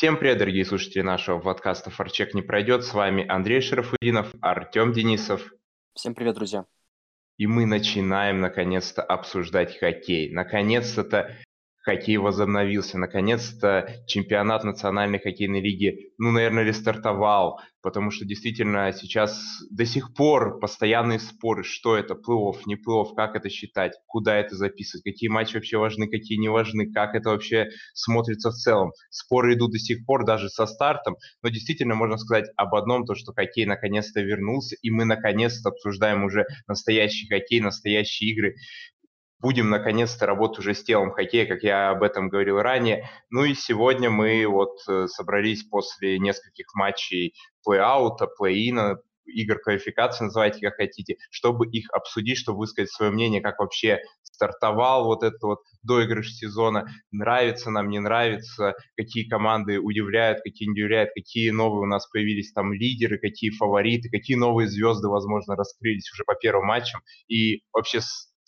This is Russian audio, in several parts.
Всем привет, дорогие слушатели нашего подкаста «Форчек не пройдет». С вами Андрей Шарафудинов, Артем Денисов. Всем привет, друзья. И мы начинаем, наконец-то, обсуждать хоккей. Наконец-то хоккей возобновился. Наконец-то чемпионат Национальной хоккейной лиги, ну, наверное, рестартовал потому что действительно сейчас до сих пор постоянные споры, что это, плей-офф, не плей-офф, как это считать, куда это записывать, какие матчи вообще важны, какие не важны, как это вообще смотрится в целом. Споры идут до сих пор даже со стартом, но действительно можно сказать об одном, то что хоккей наконец-то вернулся, и мы наконец-то обсуждаем уже настоящий хоккей, настоящие игры будем наконец-то работать уже с телом хоккея, как я об этом говорил ранее. Ну и сегодня мы вот э, собрались после нескольких матчей плей-аута, плей-ина, игр квалификации, называйте как хотите, чтобы их обсудить, чтобы высказать свое мнение, как вообще стартовал вот этот вот доигрыш сезона, нравится нам, не нравится, какие команды удивляют, какие не удивляют, какие новые у нас появились там лидеры, какие фавориты, какие новые звезды, возможно, раскрылись уже по первым матчам, и вообще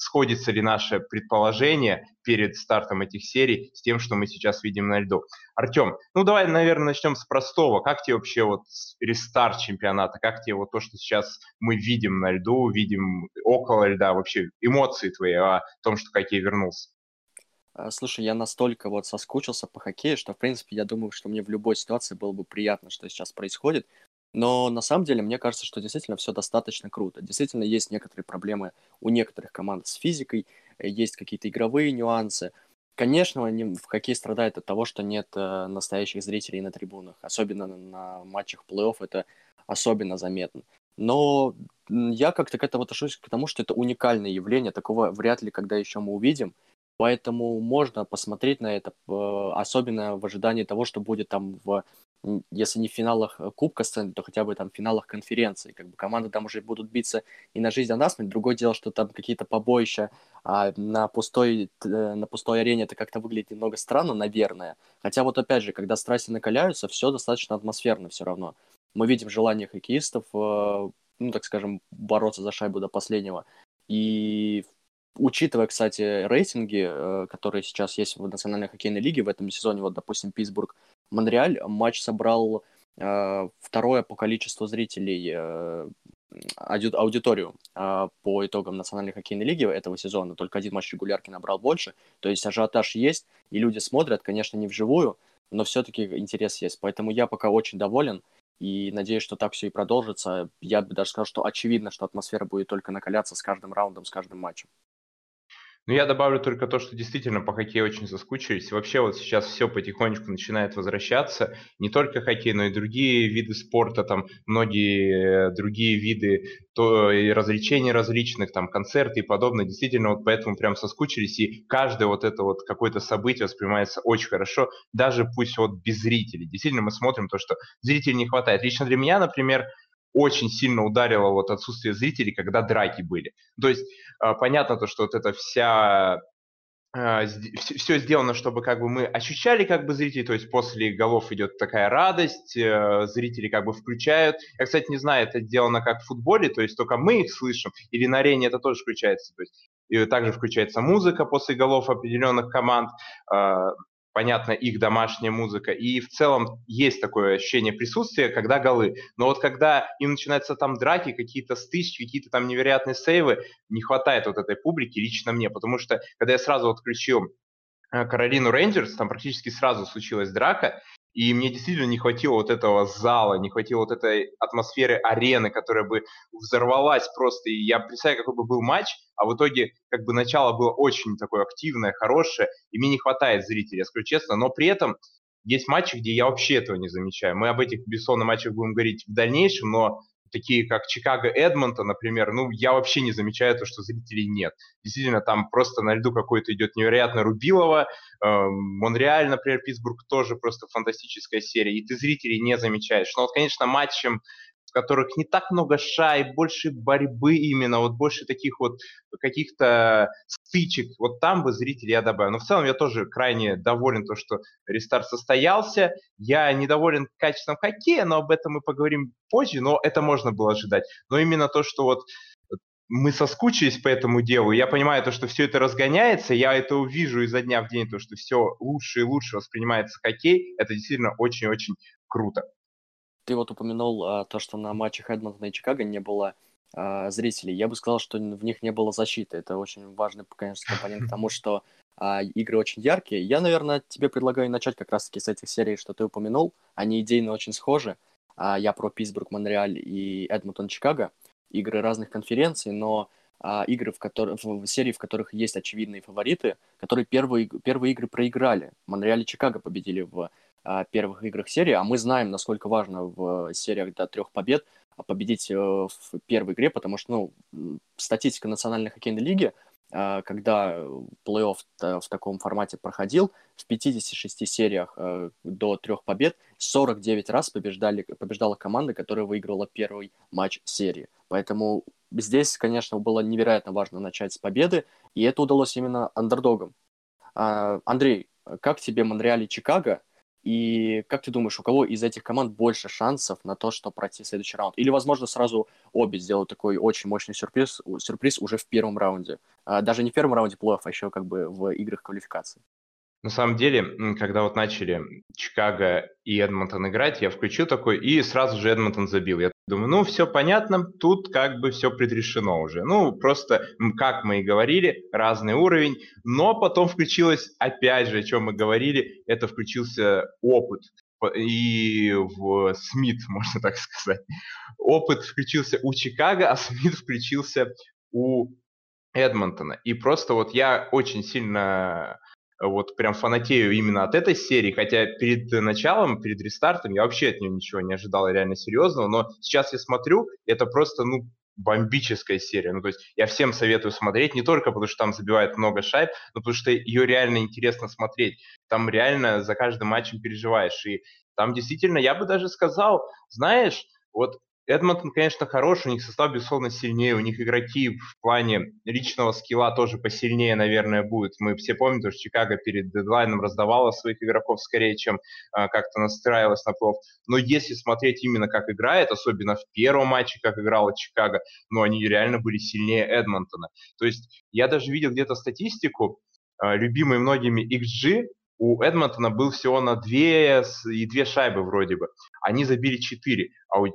сходится ли наше предположение перед стартом этих серий с тем, что мы сейчас видим на льду. Артем, ну давай, наверное, начнем с простого. Как тебе вообще вот рестарт чемпионата? Как тебе вот то, что сейчас мы видим на льду, видим около льда, вообще эмоции твои о том, что хоккей вернулся? А, слушай, я настолько вот соскучился по хоккею, что, в принципе, я думаю, что мне в любой ситуации было бы приятно, что сейчас происходит. Но на самом деле мне кажется, что действительно все достаточно круто. Действительно есть некоторые проблемы у некоторых команд с физикой, э, есть какие-то игровые нюансы. Конечно, они в хоккей страдают от того, что нет э, настоящих зрителей на трибунах. Особенно на матчах плей-офф это особенно заметно. Но я как-то к этому отношусь к тому, что это уникальное явление, такого вряд ли когда еще мы увидим. Поэтому можно посмотреть на это, особенно в ожидании того, что будет там в если не в финалах э, Кубка сцены, то хотя бы там в финалах конференции. Как бы команды там уже будут биться и на жизнь, а на смерть. Другое дело, что там какие-то побоища а на, пустой, э, на пустой арене это как-то выглядит немного странно, наверное. Хотя вот опять же, когда страсти накаляются, все достаточно атмосферно все равно. Мы видим желание хоккеистов, э, ну, так скажем, бороться за шайбу до последнего. И учитывая, кстати, рейтинги, которые сейчас есть в Национальной хоккейной лиге в этом сезоне, вот, допустим, Питтсбург Монреаль матч собрал э, второе по количеству зрителей э, аудиторию э, по итогам Национальной хоккейной лиги этого сезона. Только один матч регулярки набрал больше. То есть ажиотаж есть, и люди смотрят, конечно, не вживую, но все-таки интерес есть. Поэтому я пока очень доволен и надеюсь, что так все и продолжится. Я бы даже сказал, что очевидно, что атмосфера будет только накаляться с каждым раундом, с каждым матчем. Ну, я добавлю только то, что действительно по хоккею очень соскучились. Вообще вот сейчас все потихонечку начинает возвращаться. Не только хоккей, но и другие виды спорта, там многие другие виды то, и развлечений различных, там концерты и подобное. Действительно вот поэтому прям соскучились. И каждое вот это вот какое-то событие воспринимается очень хорошо, даже пусть вот без зрителей. Действительно мы смотрим то, что зрителей не хватает. Лично для меня, например, очень сильно ударило вот отсутствие зрителей, когда драки были. То есть а, понятно то, что вот эта вся а, все сделано, чтобы как бы мы ощущали как бы зрителей, то есть после голов идет такая радость, э, зрители как бы включают. Я, кстати, не знаю, это сделано как в футболе, то есть только мы их слышим, или на арене это тоже включается, то есть и также включается музыка после голов определенных команд. Понятно, их домашняя музыка, и в целом есть такое ощущение присутствия, когда голы. Но вот когда им начинаются там драки, какие-то стычки, какие-то там невероятные сейвы, не хватает вот этой публики лично мне, потому что когда я сразу отключил Каролину Рейнджерс, там практически сразу случилась драка, и мне действительно не хватило вот этого зала, не хватило вот этой атмосферы арены, которая бы взорвалась просто. И я представляю, какой бы был матч, а в итоге как бы начало было очень такое активное, хорошее, и мне не хватает зрителей, я скажу честно. Но при этом есть матчи, где я вообще этого не замечаю. Мы об этих бессонных матчах будем говорить в дальнейшем, но такие как Чикаго Эдмонта, например, ну, я вообще не замечаю то, что зрителей нет. Действительно, там просто на льду какой-то идет невероятно Рубилова, э, Монреаль, например, Питтсбург тоже просто фантастическая серия, и ты зрителей не замечаешь. Но вот, конечно, матчем в которых не так много шай, больше борьбы именно, вот больше таких вот каких-то стычек. Вот там бы зрители я добавил. Но в целом я тоже крайне доволен то, что рестарт состоялся. Я недоволен качеством хоккея, но об этом мы поговорим позже, но это можно было ожидать. Но именно то, что вот мы соскучились по этому делу. Я понимаю то, что все это разгоняется, я это увижу изо дня в день, то, что все лучше и лучше воспринимается хоккей. Это действительно очень-очень круто. Ты вот упомянул а, то, что на матчах Эдмонтона и Чикаго не было а, зрителей. Я бы сказал, что в них не было защиты. Это очень важный, конечно, компонент к тому, что а, игры очень яркие. Я, наверное, тебе предлагаю начать как раз-таки с этих серий, что ты упомянул. Они идейно очень схожи. А, я про Питтсбург, Монреаль и Эдмонтон, Чикаго. Игры разных конференций, но а, игры, в, которых, в серии, в которых есть очевидные фавориты, которые первые, первые игры проиграли. Монреаль и Чикаго победили в первых играх серии, а мы знаем, насколько важно в сериях до трех побед победить э, в первой игре, потому что, ну, статистика Национальной хоккейной лиги, а, когда плей-офф в таком формате проходил, в 56 сериях э, до трех побед 49 раз побеждали, побеждала команда, которая выиграла первый матч серии. Поэтому здесь, конечно, было невероятно важно начать с победы, и это удалось именно андердогам. А, Андрей, как тебе Монреаль и Чикаго? И как ты думаешь, у кого из этих команд больше шансов на то, что пройти следующий раунд? Или, возможно, сразу обе сделают такой очень мощный сюрприз, сюрприз уже в первом раунде? А, даже не в первом раунде плей а еще как бы в играх квалификации. На самом деле, когда вот начали Чикаго и Эдмонтон играть, я включил такой, и сразу же Эдмонтон забил. Я думаю, ну, все понятно, тут как бы все предрешено уже. Ну, просто, как мы и говорили, разный уровень. Но потом включилось, опять же, о чем мы говорили, это включился опыт. И в Смит, можно так сказать. Опыт включился у Чикаго, а Смит включился у Эдмонтона. И просто вот я очень сильно вот прям фанатею именно от этой серии, хотя перед началом, перед рестартом я вообще от нее ничего не ожидал реально серьезного, но сейчас я смотрю, это просто, ну, бомбическая серия. Ну, то есть я всем советую смотреть, не только потому, что там забивает много шайб, но потому что ее реально интересно смотреть. Там реально за каждым матчем переживаешь. И там действительно, я бы даже сказал, знаешь, вот Эдмонтон, конечно, хорош, у них состав, безусловно, сильнее, у них игроки в плане личного скилла тоже посильнее, наверное, будут. Мы все помним, что Чикаго перед дедлайном раздавала своих игроков скорее, чем а, как-то настраивалась на плов. Но если смотреть именно как играет, особенно в первом матче, как играла Чикаго, ну, они реально были сильнее Эдмонтона. То есть я даже видел где-то статистику, а, любимый многими XG, у Эдмонтона был всего на две и две шайбы вроде бы. Они забили четыре. А у, а,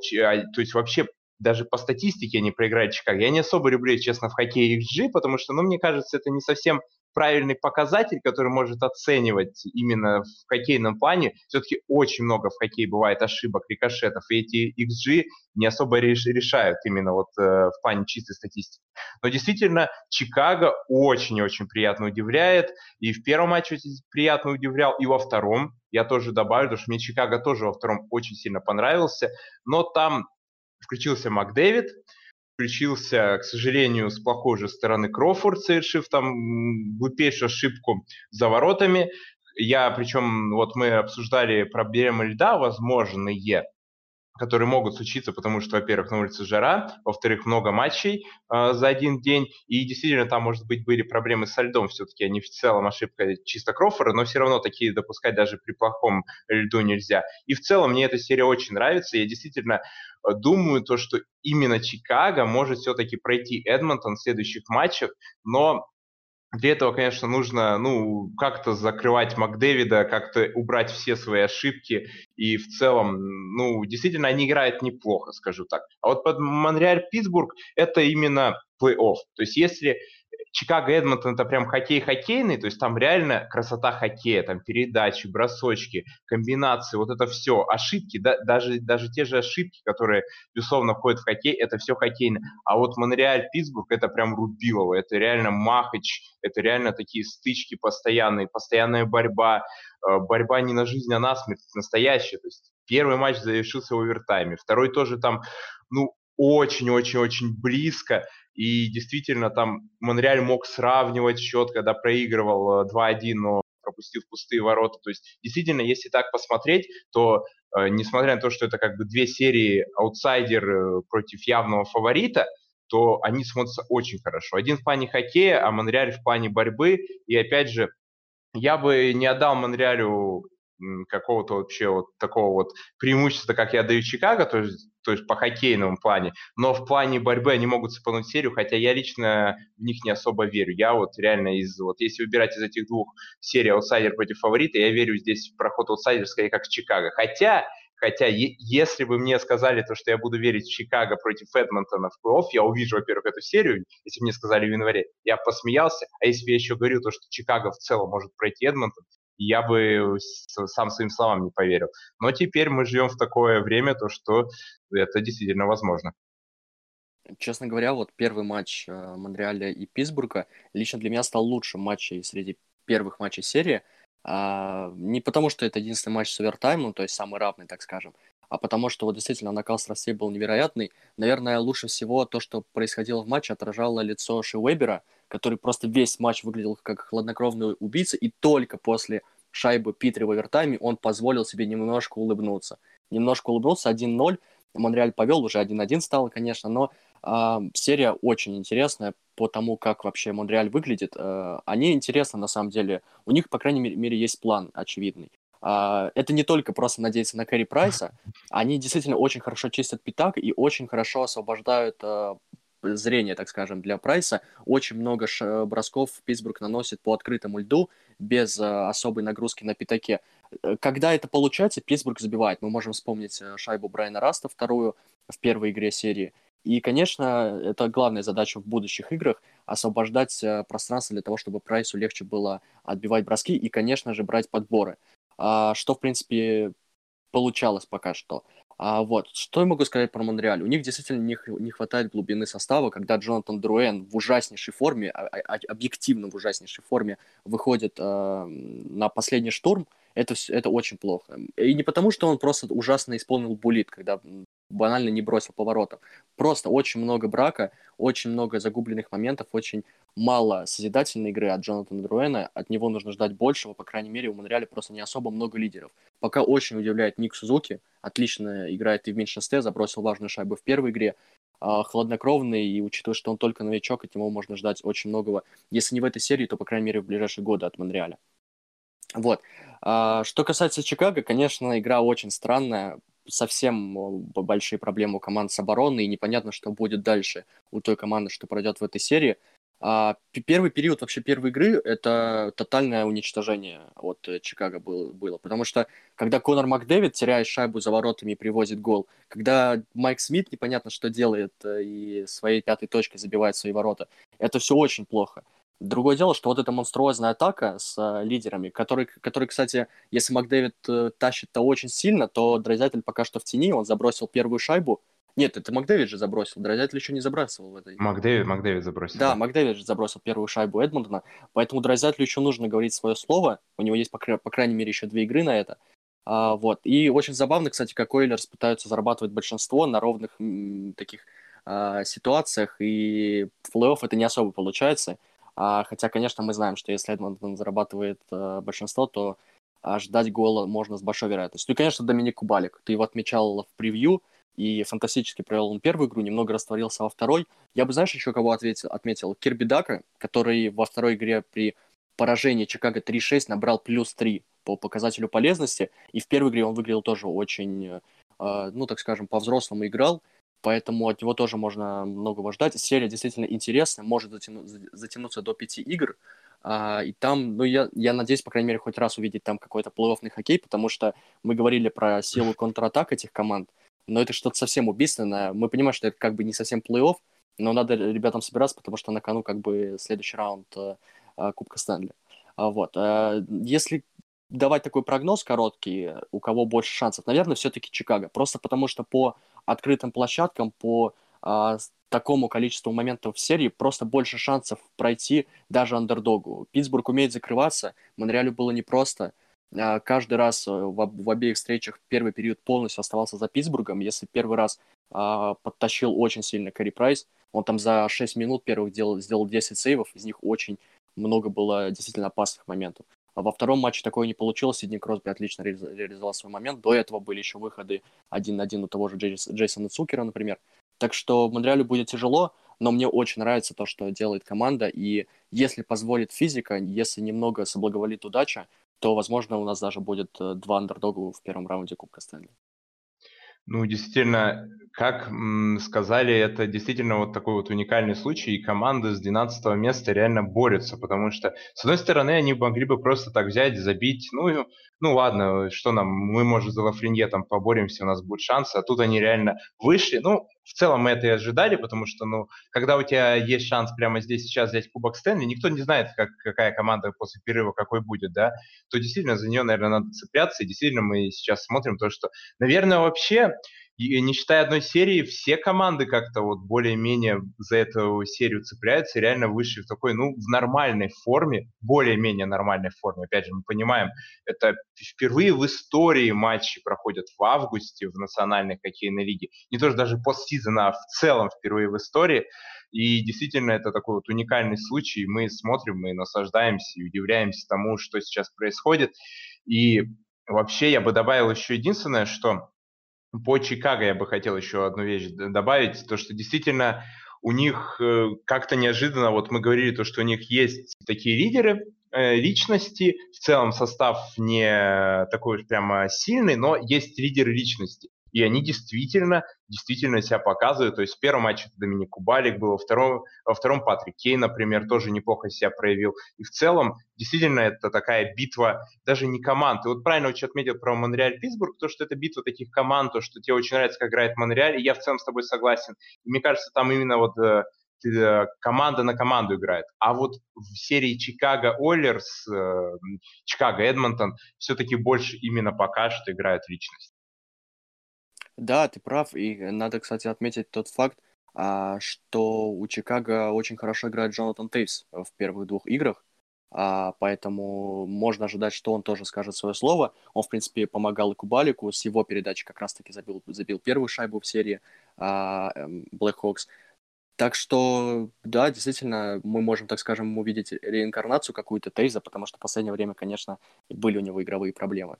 то есть вообще даже по статистике они проиграли Чикаго. Я не особо люблю, честно, в хоккее XG, потому что, ну, мне кажется, это не совсем правильный показатель, который может оценивать именно в хоккейном плане. Все-таки очень много в хоккее бывает ошибок, рикошетов, и эти XG не особо решают именно вот э, в плане чистой статистики. Но действительно, Чикаго очень-очень приятно удивляет, и в первом матче приятно удивлял, и во втором, я тоже добавлю, потому что мне Чикаго тоже во втором очень сильно понравился, но там включился МакДэвид, включился, к сожалению, с плохой же стороны Крофорд, совершив там глупейшую ошибку за воротами. Я, причем, вот мы обсуждали проблемы льда возможные, которые могут случиться, потому что, во-первых, на улице жара, во-вторых, много матчей э, за один день, и действительно там, может быть, были проблемы со льдом все-таки, а не в целом ошибка чисто Крофора, но все равно такие допускать даже при плохом льду нельзя. И в целом мне эта серия очень нравится, я действительно э, думаю, то, что именно Чикаго может все-таки пройти Эдмонтон в следующих матчах, но для этого, конечно, нужно, ну, как-то закрывать Макдэвида, как-то убрать все свои ошибки. И в целом, ну, действительно, они играют неплохо, скажу так. А вот под Монреаль-Питтсбург это именно плей-офф. То есть если Чикаго Эдмонтон это прям хоккей хоккейный, то есть там реально красота хоккея, там передачи, бросочки, комбинации, вот это все, ошибки, да, даже, даже те же ошибки, которые, безусловно, входят в хоккей, это все хоккейно. А вот Монреаль, Питтсбург, это прям Рубилово, это реально Махач, это реально такие стычки постоянные, постоянная борьба, э, борьба не на жизнь, а на смерть, настоящая. То есть первый матч завершился в овертайме, второй тоже там, ну, очень-очень-очень близко. И действительно, там Монреаль мог сравнивать счет, когда проигрывал 2-1, э, но пропустил пустые ворота. То есть, действительно, если так посмотреть, то э, несмотря на то, что это как бы две серии аутсайдер э, против явного фаворита, то они смотрятся очень хорошо. Один в плане хоккея, а Монреаль в плане борьбы. И опять же, я бы не отдал Монреалю какого-то вообще вот такого вот преимущества, как я даю Чикаго, то есть, то есть по хоккейному плане, но в плане борьбы они могут цепануть серию, хотя я лично в них не особо верю. Я вот реально из, вот если выбирать из этих двух серий аутсайдер против фаворита, я верю здесь в проход аутсайдер скорее как Чикаго. Хотя Хотя, если бы мне сказали то, что я буду верить в Чикаго против Эдмонтона в плей-офф, я увижу, во-первых, эту серию, если мне сказали в январе, я посмеялся. А если бы я еще говорил то, что Чикаго в целом может пройти Эдмонтон, я бы сам своим словам не поверил. Но теперь мы живем в такое время, то что это действительно возможно. Честно говоря, вот первый матч э, Монреаля и Питтсбурга лично для меня стал лучшим матчем среди первых матчей серии. А, не потому, что это единственный матч с овертаймом, то есть самый равный, так скажем, а потому что вот действительно накал страстей был невероятный. Наверное, лучше всего то, что происходило в матче, отражало лицо Ши Уэбера, который просто весь матч выглядел как хладнокровный убийца, и только после шайбы Питри в овертайме он позволил себе немножко улыбнуться. Немножко улыбнулся, 1-0, Монреаль повел, уже 1-1 стало, конечно, но э, серия очень интересная по тому, как вообще Монреаль выглядит. Э, они интересны, на самом деле. У них, по крайней мере, есть план очевидный. Э, это не только просто надеяться на Кэрри Прайса, они действительно очень хорошо чистят пятак и очень хорошо освобождают э, зрение, так скажем, для Прайса. Очень много бросков Питтсбург наносит по открытому льду без э, особой нагрузки на пятаке. Э, когда это получается, Питтсбург забивает. Мы можем вспомнить э, шайбу Брайана Раста, вторую в первой игре серии. И, конечно, это главная задача в будущих играх – освобождать пространство для того, чтобы Прайсу легче было отбивать броски и, конечно же, брать подборы. А, что, в принципе, получалось пока что. А, вот, что я могу сказать про Монреаль? У них действительно не, не хватает глубины состава, когда Джонатан Друэн в ужаснейшей форме, а, а, объективно в ужаснейшей форме, выходит э, на последний штурм, это, это очень плохо. И не потому, что он просто ужасно исполнил булит, когда банально не бросил поворотов. Просто очень много брака, очень много загубленных моментов, очень мало созидательной игры от Джонатана Друэна. От него нужно ждать большего, по крайней мере, у Монреаля просто не особо много лидеров. Пока очень удивляет Ник Сузуки, отлично играет и в меньшинстве, забросил важную шайбу в первой игре, а, хладнокровный, и учитывая, что он только новичок, от него можно ждать очень многого, если не в этой серии, то, по крайней мере, в ближайшие годы от Монреаля. Вот. А, что касается Чикаго, конечно, игра очень странная, совсем большие проблемы у команд с обороной, и непонятно, что будет дальше у той команды, что пройдет в этой серии. А первый период вообще первой игры это тотальное уничтожение от э, Чикаго было, было. Потому что когда Конор Макдэвид теряет шайбу за воротами и привозит гол, когда Майк Смит непонятно что делает э, и своей пятой точкой забивает свои ворота, это все очень плохо. Другое дело, что вот эта монструозная атака с э, лидерами, который, который, кстати, если Макдэвид э, тащит-то очень сильно, то Дрозятель пока что в тени, он забросил первую шайбу, нет, это Макдэвид же забросил. Дрозятель еще не забрасывал в этой. Макдэвид, Макдэвид забросил. Да, Макдэвид же забросил первую шайбу Эдмонтона. Поэтому Дрозятелю еще нужно говорить свое слово. У него есть, по, по крайней мере, еще две игры на это. А, вот. И очень забавно, кстати, как Ойлерс пытаются зарабатывать большинство на ровных м, таких а, ситуациях. И в плей-офф это не особо получается. А, хотя, конечно, мы знаем, что если Эдмонтон зарабатывает а, большинство, то ждать гола можно с большой вероятностью. Ну и, конечно, Доминик Кубалик. Ты его отмечал в превью и фантастически провел он первую игру, немного растворился во второй. Я бы, знаешь, еще кого ответил, отметил? Кирби Дака, который во второй игре при поражении Чикаго 3-6 набрал плюс 3 по показателю полезности, и в первой игре он выглядел тоже очень, э, ну, так скажем, по-взрослому играл, поэтому от него тоже можно многого ждать. Серия действительно интересная, может затяну, затянуться до пяти игр, а, и там, ну, я, я надеюсь, по крайней мере, хоть раз увидеть там какой-то плей-оффный хоккей, потому что мы говорили про силу контратак этих команд, но это что-то совсем убийственное. Мы понимаем, что это как бы не совсем плей-офф, но надо ребятам собираться, потому что на кону как бы следующий раунд э, э, Кубка Стэнли. А, вот. Э, если давать такой прогноз короткий, у кого больше шансов, наверное, все-таки Чикаго. Просто потому что по открытым площадкам, по а, такому количеству моментов в серии просто больше шансов пройти даже андердогу. Питтсбург умеет закрываться, Монреалю было непросто. А, каждый раз э, в, в обеих встречах первый период полностью оставался за Питтсбургом. Если первый раз а, подтащил очень сильно Кэрри Прайс, он там за 6 минут первых делал, сделал 10 сейвов, из них очень много было действительно опасных моментов. А во втором матче такое не получилось, Сидни Кросби отлично реализовал свой момент. До этого были еще выходы один на один у того же Джейс, Джейсона Цукера, например. Так что Монреалю будет тяжело, но мне очень нравится то, что делает команда, и если позволит физика, если немного соблаговолит удача, то, возможно, у нас даже будет э, два андердога в первом раунде Кубка Стэнли. Ну, действительно, как сказали, это действительно вот такой вот уникальный случай, и команды с 12 места реально борются, потому что, с одной стороны, они могли бы просто так взять, забить, ну, ну ладно, что нам, мы, может, за Лафренье там поборемся, у нас будет шанс, а тут они реально вышли, ну, в целом мы это и ожидали, потому что, ну, когда у тебя есть шанс прямо здесь сейчас взять Кубок Стэнли, никто не знает, как, какая команда после перерыва какой будет, да, то действительно за нее, наверное, надо цепляться, и действительно мы сейчас смотрим то, что, наверное, вообще и не считая одной серии, все команды как-то вот более-менее за эту серию цепляются реально вышли в такой, ну, в нормальной форме, более-менее нормальной форме. Опять же, мы понимаем, это впервые в истории матчи проходят в августе в национальной хоккейной лиге. Не то, что даже постсезона, а в целом впервые в истории. И действительно, это такой вот уникальный случай. Мы смотрим, мы наслаждаемся и удивляемся тому, что сейчас происходит. И вообще я бы добавил еще единственное, что по Чикаго я бы хотел еще одну вещь добавить, то что действительно у них э, как-то неожиданно, вот мы говорили то, что у них есть такие лидеры, э, личности, в целом состав не такой уж прямо сильный, но есть лидеры личности. И они действительно, действительно себя показывают. То есть в первом матче Доминик Кубалик был, во втором, во втором Патрик Кей, например, тоже неплохо себя проявил. И в целом, действительно, это такая битва даже не команд. И вот правильно очень отметил про Монреаль Питтсбург, то, что это битва таких команд, то, что тебе очень нравится, как играет Монреаль, и я в целом с тобой согласен. И мне кажется, там именно вот э, э команда на команду играет. А вот в серии Чикаго Оллерс, э, Чикаго Эдмонтон все-таки больше именно пока что играют личность. Да, ты прав. И надо, кстати, отметить тот факт, а, что у Чикаго очень хорошо играет Джонатан Тейвс в первых двух играх. А, поэтому можно ожидать, что он тоже скажет свое слово. Он, в принципе, помогал и Кубалику. С его передачи как раз-таки забил, забил первую шайбу в серии а, эм, Blackhawks. Так что, да, действительно, мы можем, так скажем, увидеть реинкарнацию какую-то Тейза, потому что в последнее время, конечно, были у него игровые проблемы.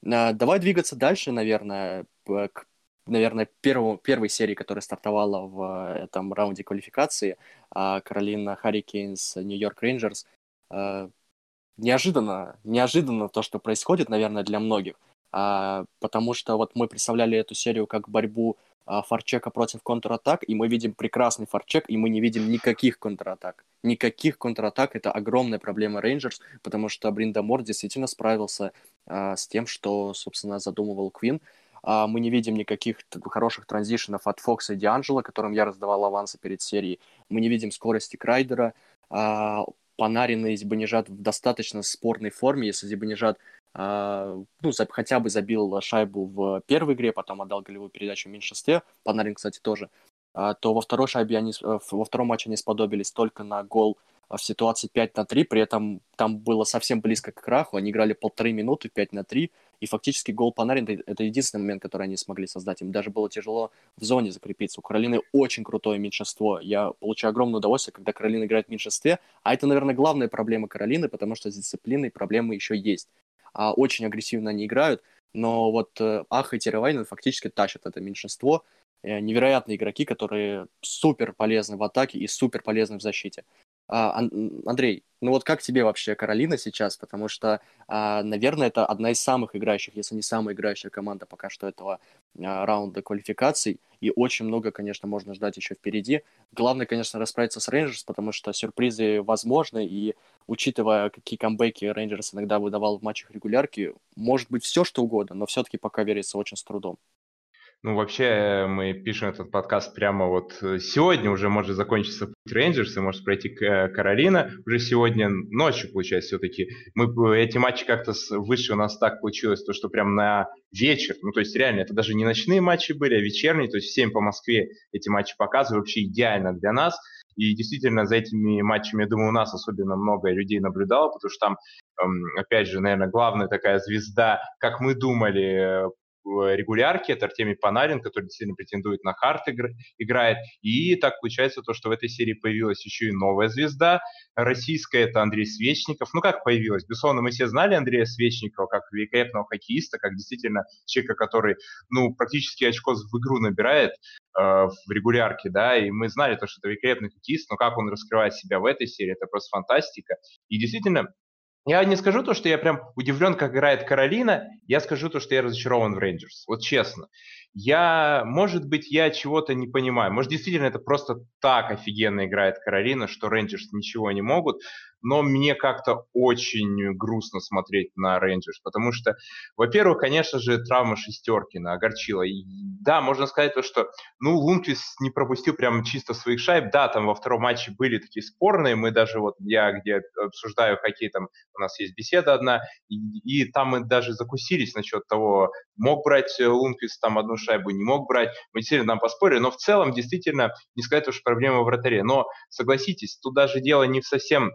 Давай двигаться дальше, наверное, к наверное, первому, первой серии, которая стартовала в э, этом раунде квалификации, а, Каролина Харрикейнс, Нью-Йорк Рейнджерс. Э, неожиданно, неожиданно то, что происходит, наверное, для многих, а, потому что вот мы представляли эту серию как борьбу а, форчека против контратак, и мы видим прекрасный форчек, и мы не видим никаких контратак. Никаких контратак — это огромная проблема Рейнджерс, потому что Бринда Мор действительно справился с тем, что, собственно, задумывал Квин. А, мы не видим никаких хороших транзишенов от Фокса и Дианджела, которым я раздавал авансы перед серией. Мы не видим скорости Крайдера. А, Панарин и Зибанежат в достаточно спорной форме. Если Зибанежат а, ну, хотя бы забил шайбу в первой игре, потом отдал голевую передачу в меньшинстве, Панарин, кстати, тоже, то во второй шайбе они, э, во втором матче они сподобились только на гол в ситуации 5 на 3, при этом там было совсем близко к краху, они играли полторы минуты 5 на 3, и фактически гол Панарин — это единственный момент, который они смогли создать. Им даже было тяжело в зоне закрепиться. У Каролины очень крутое меньшинство. Я получаю огромное удовольствие, когда Каролина играет в меньшинстве. А это, наверное, главная проблема Каролины, потому что с дисциплиной проблемы еще есть. А очень агрессивно они играют, но вот э, Аха и Теревайнен фактически тащат это меньшинство. Э, невероятные игроки, которые супер полезны в атаке и супер полезны в защите. А, Андрей, ну вот как тебе вообще Каролина сейчас? Потому что, а, наверное, это одна из самых играющих, если не самая играющая команда пока что этого а, раунда квалификаций. И очень много, конечно, можно ждать еще впереди. Главное, конечно, расправиться с Рейнджерс, потому что сюрпризы возможны. И учитывая, какие камбэки Рейнджерс иногда выдавал в матчах регулярки, может быть все, что угодно, но все-таки пока верится очень с трудом. Ну, вообще, э, мы пишем этот подкаст прямо вот э, сегодня уже может закончиться путь Рейнджерс и может пройти э, Каролина. Уже сегодня ночью, получается, все-таки. Мы эти матчи как-то выше у нас так получилось, то, что прям на вечер, ну, то есть реально, это даже не ночные матчи были, а вечерние, то есть всем по Москве эти матчи показывают, вообще идеально для нас. И действительно, за этими матчами, я думаю, у нас особенно много людей наблюдало, потому что там, эм, опять же, наверное, главная такая звезда, как мы думали, регулярке, это Артемий Панарин, который действительно претендует на хард игр, играет. И так получается то, что в этой серии появилась еще и новая звезда российская, это Андрей Свечников. Ну как появилась? Безусловно, мы все знали Андрея Свечникова как великолепного хоккеиста, как действительно человека, который ну, практически очко в игру набирает э, в регулярке, да, и мы знали то, что это великолепный хоккеист, но как он раскрывает себя в этой серии, это просто фантастика. И действительно, Я не скажу то, что я прям удивлен, как играет Каролина, я скажу то, что я разочарован в Рейнджерс. Вот честно. Я, может быть, я чего-то не понимаю. Может, действительно, это просто так офигенно играет Каролина, что Рейнджерс ничего не могут но мне как-то очень грустно смотреть на Рейнджерс, потому что, во-первых, конечно же, травма Шестеркина огорчила. И, да, можно сказать то, что, ну, Лундквист не пропустил прям чисто своих шайб, да, там во втором матче были такие спорные, мы даже вот, я где обсуждаю хоккей, там у нас есть беседа одна, и, и там мы даже закусились насчет того, мог брать Лунквис там одну шайбу, не мог брать, мы действительно там поспорили, но в целом действительно не сказать, что проблема в вратаре, но согласитесь, тут даже дело не совсем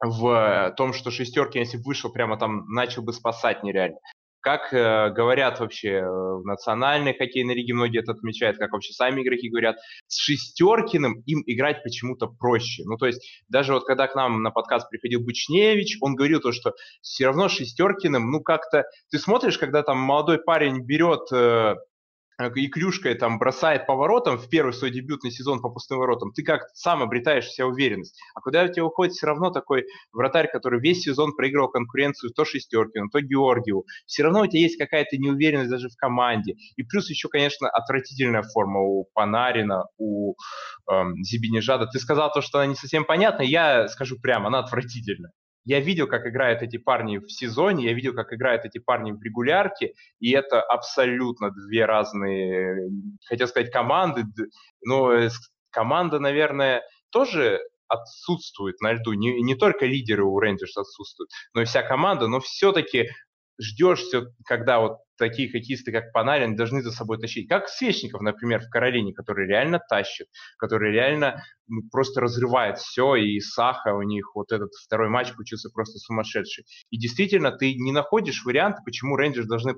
в том, что шестерки, если бы вышел, прямо там начал бы спасать нереально. Как э, говорят вообще э, в национальной хоккейной лиге, многие это отмечают, как вообще сами игроки говорят, с Шестеркиным им играть почему-то проще. Ну, то есть, даже вот когда к нам на подкаст приходил Бучневич, он говорил то, что все равно Шестеркиным, ну, как-то... Ты смотришь, когда там молодой парень берет э, Э, и клюшкой там бросает поворотом в первый свой дебютный сезон по пустым воротам, ты как сам обретаешь вся уверенность. А куда у тебя уходит все равно такой вратарь, который весь сезон проигрывал конкуренцию то Шестеркину, то Георгиеву, все равно у тебя есть какая-то неуверенность даже в команде. И плюс еще, конечно, отвратительная форма у Панарина, у эм, Зибинежада. Ты сказал то, что она не совсем понятна, я скажу прямо, она отвратительная. Я видел, как играют эти парни в сезоне, я видел, как играют эти парни в регулярке, и это абсолютно две разные, хотел сказать, команды. Но э, команда, наверное, тоже отсутствует на льду. Не, не только лидеры у Рейнджерс отсутствуют, но и вся команда, но все-таки ждешь, когда вот такие хоккеисты, как Панарин, должны за собой тащить. Как Свечников, например, в Каролине, который реально тащит, который реально просто разрывает все, и с Ахо у них вот этот второй матч получился просто сумасшедший. И действительно, ты не находишь варианта, почему Рейнджерс должны,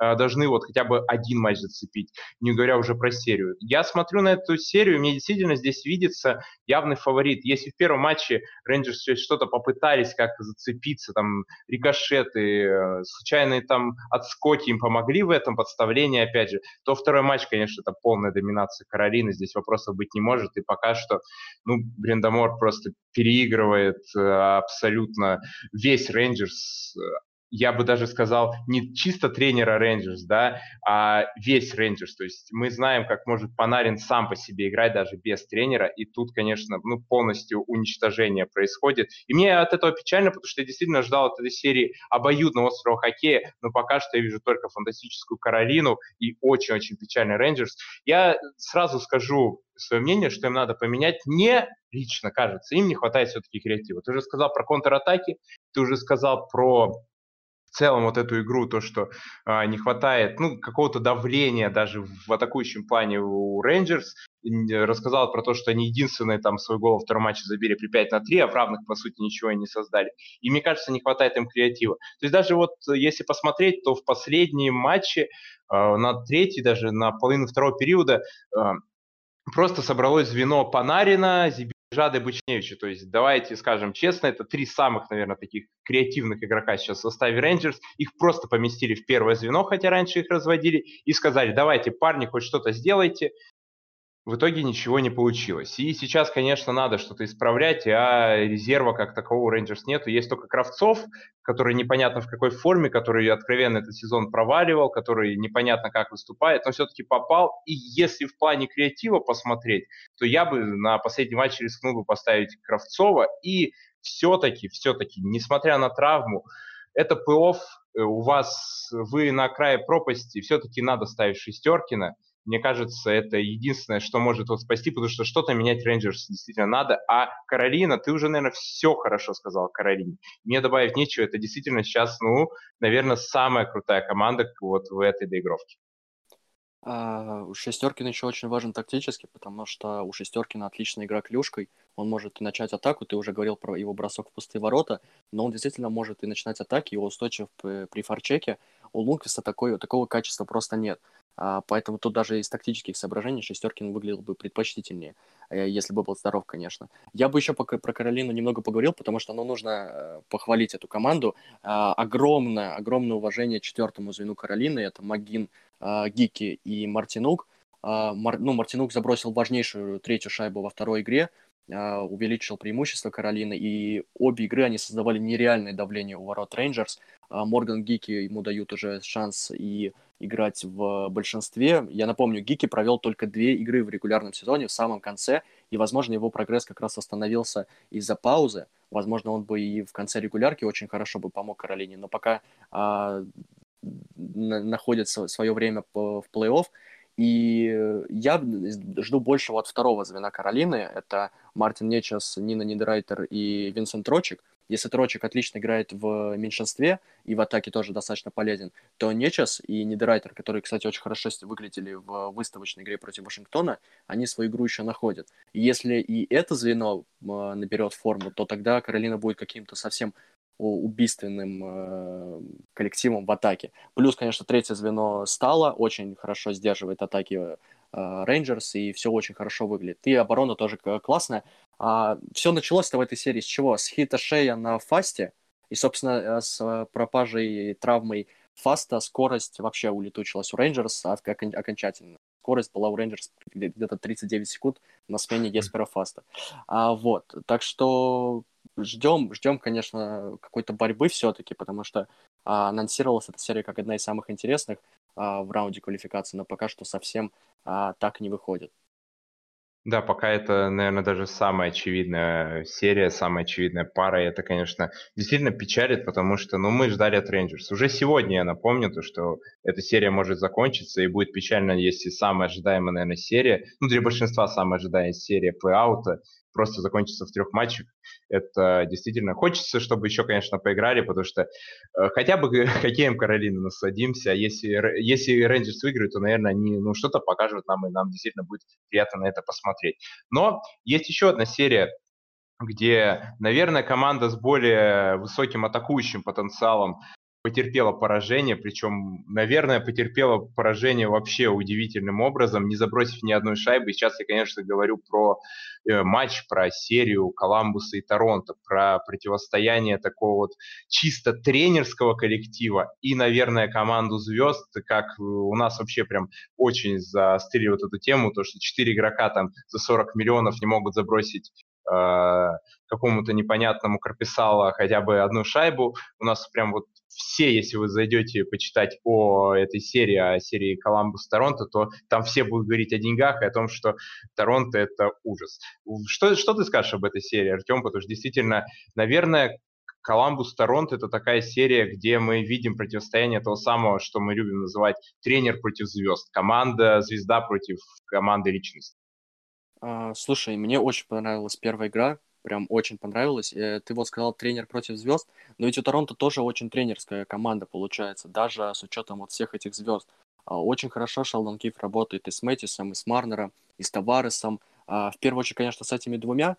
э, должны вот хотя бы один матч зацепить, не говоря уже про серию. Я смотрю на эту серию, мне действительно здесь видится явный фаворит. Если в первом матче Рейнджерс что-то попытались как-то зацепиться, там рикошеты, э, случайные там отскоки им помогли в этом, подставление, опять же, то второй матч, конечно, это полная доминация Каролины, здесь вопросов быть не может, и пока что, ну, Бриндамор просто переигрывает э, абсолютно весь Рейнджерс, я бы даже сказал, не чисто тренера Рейнджерс, да, а весь Рейнджерс. То есть мы знаем, как может Панарин сам по себе играть даже без тренера, и тут, конечно, ну, полностью уничтожение происходит. И мне от этого печально, потому что я действительно ждал от этой серии обоюдного острого хоккея, но пока что я вижу только фантастическую Каролину и очень-очень печальный Рейнджерс. Я сразу скажу свое мнение, что им надо поменять. Мне лично кажется, им не хватает все-таки креатива. Ты уже сказал про контратаки, ты уже сказал про целом вот эту игру, то, что э, не хватает ну, какого-то давления даже в атакующем плане у Рейнджерс, рассказал про то, что они единственные там свой гол во втором матче забили при 5 на 3, а в равных, по сути, ничего и не создали. И мне кажется, не хватает им креатива. То есть даже вот если посмотреть, то в последние матчи, э, на третий, даже на половину второго периода, э, просто собралось звено Панарина, Жады Бучневича. То есть, давайте скажем честно, это три самых, наверное, таких креативных игрока сейчас в составе Рейнджерс. Их просто поместили в первое звено, хотя раньше их разводили, и сказали, давайте, парни, хоть что-то сделайте в итоге ничего не получилось. И сейчас, конечно, надо что-то исправлять, а резерва как такового у Рейнджерс нету. Есть только Кравцов, который непонятно в какой форме, который откровенно этот сезон проваливал, который непонятно как выступает, но все-таки попал. И если в плане креатива посмотреть, то я бы на последний матч рискнул бы поставить Кравцова. И все-таки, все-таки, несмотря на травму, это плей-офф, э, у вас, вы на крае пропасти, все-таки надо ставить Шестеркина, мне кажется, это единственное, что может вот спасти, потому что что-то менять Рейнджерс действительно надо. А Каролина, ты уже, наверное, все хорошо сказал Каролине. Мне добавить нечего, это действительно сейчас, ну, наверное, самая крутая команда вот в этой доигровке. А, у Шестеркина еще очень важен тактически, потому что у Шестеркина отличная игра клюшкой. Он может и начать атаку, ты уже говорил про его бросок в пустые ворота, но он действительно может и начинать атаки, и устойчив при форчеке. У Лунквиста такой, такого качества просто нет. А, поэтому тут даже из тактических соображений Шестеркин выглядел бы предпочтительнее, э, если бы был здоров, конечно. Я бы еще про Каролину немного поговорил, потому что ну, нужно э, похвалить эту команду. А, огромное, огромное уважение четвертому звену Каролины. Это Магин, а, Гики и Мартинук. Ну, Мартинук забросил важнейшую третью шайбу во второй игре. увеличил преимущество Каролины, и обе игры они создавали нереальное давление у ворот Рейнджерс. А, Морган Гики ему дают уже шанс и играть в большинстве. Я напомню, Гики провел только две игры в регулярном сезоне в самом конце, и, возможно, его прогресс как раз остановился из-за паузы. Возможно, он бы и в конце регулярки очень хорошо бы помог Каролине, но пока а, находится свое время в плей-офф, и я жду большего от второго звена Каролины. Это Мартин Нечас, Нина Нидерайтер и Винсент Трочик. Если Трочик отлично играет в меньшинстве и в атаке тоже достаточно полезен, то Нечас и Нидерайтер, которые, кстати, очень хорошо выглядели в выставочной игре против Вашингтона, они свою игру еще находят. И если и это звено а, наберет форму, то тогда Каролина будет каким-то совсем убийственным э, коллективом в атаке. Плюс, конечно, третье звено стало, очень хорошо сдерживает атаки Рейнджерс, и все очень хорошо выглядит. И оборона тоже классная. А, все началось-то в этой серии с чего? С хита Шея на Фасте, и, собственно, э, с пропажей травмой Фаста скорость вообще улетучилась у Рейнджерс окончательно. Скорость была у Рейнджерс где-то 39 секунд на смене Еспера Фаста. А, вот, так что ждем, ждем, конечно, какой-то борьбы все-таки, потому что а, анонсировалась эта серия как одна из самых интересных а, в раунде квалификации, но пока что совсем а, так не выходит. Да, пока это, наверное, даже самая очевидная серия, самая очевидная пара, и это, конечно, действительно печалит, потому что, ну, мы ждали от Рейнджерс. Уже сегодня я напомню то, что эта серия может закончиться, и будет печально, если самая ожидаемая, наверное, серия, ну, для большинства самая ожидаемая серия плей-аута просто закончится в трех матчах. Это действительно хочется, чтобы еще, конечно, поиграли, потому что э, хотя бы хоккеем Каролины насладимся. А если, если Рейнджерс выиграют, то, наверное, они ну, что-то покажут нам, и нам действительно будет приятно на это посмотреть. Но есть еще одна серия, где, наверное, команда с более высоким атакующим потенциалом потерпела поражение, причем, наверное, потерпела поражение вообще удивительным образом, не забросив ни одной шайбы. Сейчас я, конечно, говорю про э, матч, про серию Коламбуса и Торонто, про противостояние такого вот чисто тренерского коллектива и, наверное, команду звезд, как у нас вообще прям очень заострили вот эту тему, то, что четыре игрока там за 40 миллионов не могут забросить какому-то непонятному Карписала хотя бы одну шайбу. У нас прям вот все, если вы зайдете почитать о этой серии, о серии Коламбус Торонто, то там все будут говорить о деньгах и о том, что Торонто это ужас. Что, что ты скажешь об этой серии, Артем? Потому что действительно, наверное, Коламбус Торонто это такая серия, где мы видим противостояние того самого, что мы любим называть тренер против звезд, команда звезда против команды личности. А, слушай, мне очень понравилась первая игра, прям очень понравилось. Э, ты вот сказал тренер против звезд, но ведь у Торонто тоже очень тренерская команда получается, даже с учетом вот всех этих звезд. А, очень хорошо Шелдон Киф работает и с Мэтисом, и с Марнером, и с Таваресом. А, в первую очередь, конечно, с этими двумя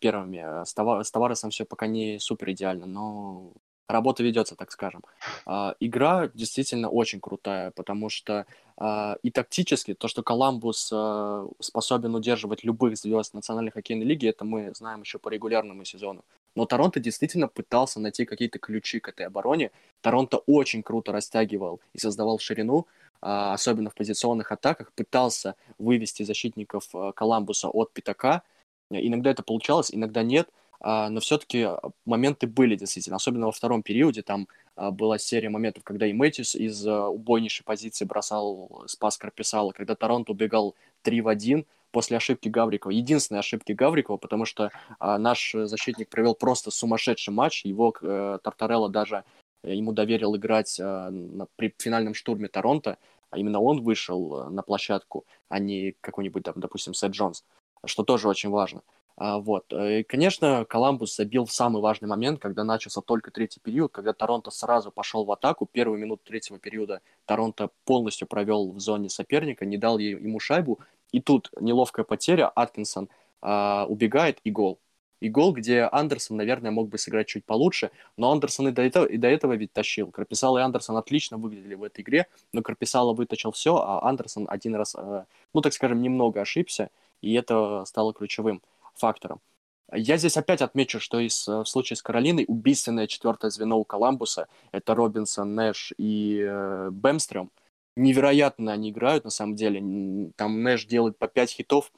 первыми. С Таваресом все пока не супер идеально, но работа ведется, так скажем. А, игра действительно очень крутая, потому что а, и тактически то, что Коламбус а, способен удерживать любых звезд Национальной хоккейной лиги, это мы знаем еще по регулярному сезону. Но Торонто действительно пытался найти какие-то ключи к этой обороне. Торонто очень круто растягивал и создавал ширину, особенно в позиционных атаках, пытался вывести защитников Коламбуса от пятака. Иногда это получалось, иногда нет – но все-таки моменты были действительно, особенно во втором периоде, там а, была серия моментов, когда и Мэтьюс из а, убойнейшей позиции бросал спас Карписала, когда Торонто убегал 3 в 1 после ошибки Гаврикова, единственной ошибки Гаврикова, потому что наш защитник провел просто сумасшедший матч, его э, Тартарелла даже э, ему доверил играть при финальном штурме Торонто, а именно он вышел э, на площадку, а не какой-нибудь, там, допустим, Сет Джонс, что тоже очень важно. А, вот. Э, и, конечно, Коламбус забил в самый важный момент, когда начался только третий период, когда Торонто сразу пошел в атаку. Первую минуту третьего периода Торонто полностью провел в зоне соперника, не дал ему шайбу. И тут неловкая потеря, Аткинсон а, убегает и гол. И гол, где Андерсон, наверное, мог бы сыграть чуть получше, но Андерсон и до этого, и до этого ведь тащил. Карписал и Андерсон отлично выглядели в этой игре, но Карписала вытащил все, а Андерсон один раз, э, ну, так скажем, немного ошибся, и это стало ключевым фактором. Я здесь опять отмечу, что из, э, в случае с Каролиной убийственное четвертое звено у Коламбуса — это Робинсон, Нэш и э, Бэмстрем. Невероятно они играют, на самом деле. Там Нэш делает по 5 хитов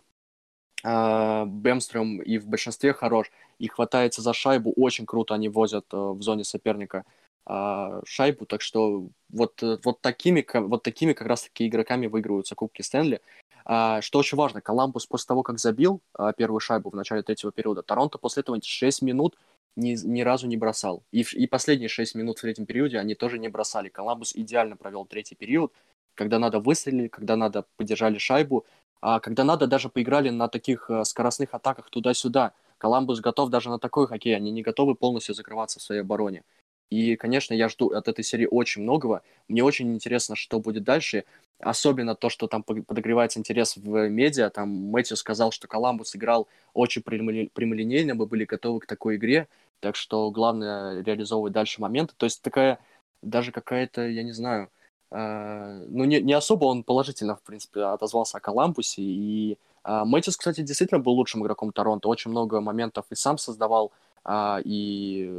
А, Бемстрем и в большинстве хорош, и хватается за шайбу, очень круто они возят э, в зоне соперника а, шайбу, так что вот, э, вот, такими, вот такими как раз-таки игроками выигрываются Кубки Стэнли. А, что очень важно, Коламбус после того, как забил первую шайбу в начале третьего периода, Торонто после этого 6 минут ни, ни разу не бросал. И, и последние 6 минут в третьем периоде они тоже не бросали. Коламбус идеально провел третий период, когда надо выстрелили, когда надо поддержали шайбу, а когда надо, даже поиграли на таких э, скоростных атаках туда-сюда. Коламбус готов даже на такой хоккей, они не готовы полностью закрываться в своей обороне. И, конечно, я жду от этой серии очень многого. Мне очень интересно, что будет дальше. Особенно то, что там подогревается интерес в медиа. Там Мэтью сказал, что Коламбус играл очень прямолинейно, мы были готовы к такой игре. Так что главное реализовывать дальше моменты. То есть такая даже какая-то, я не знаю, Э, ну, не, не особо он положительно, в принципе, отозвался о Коламбусе. И э, Мэтьюс, кстати, действительно был лучшим игроком Торонто. Очень много моментов и сам создавал, э, и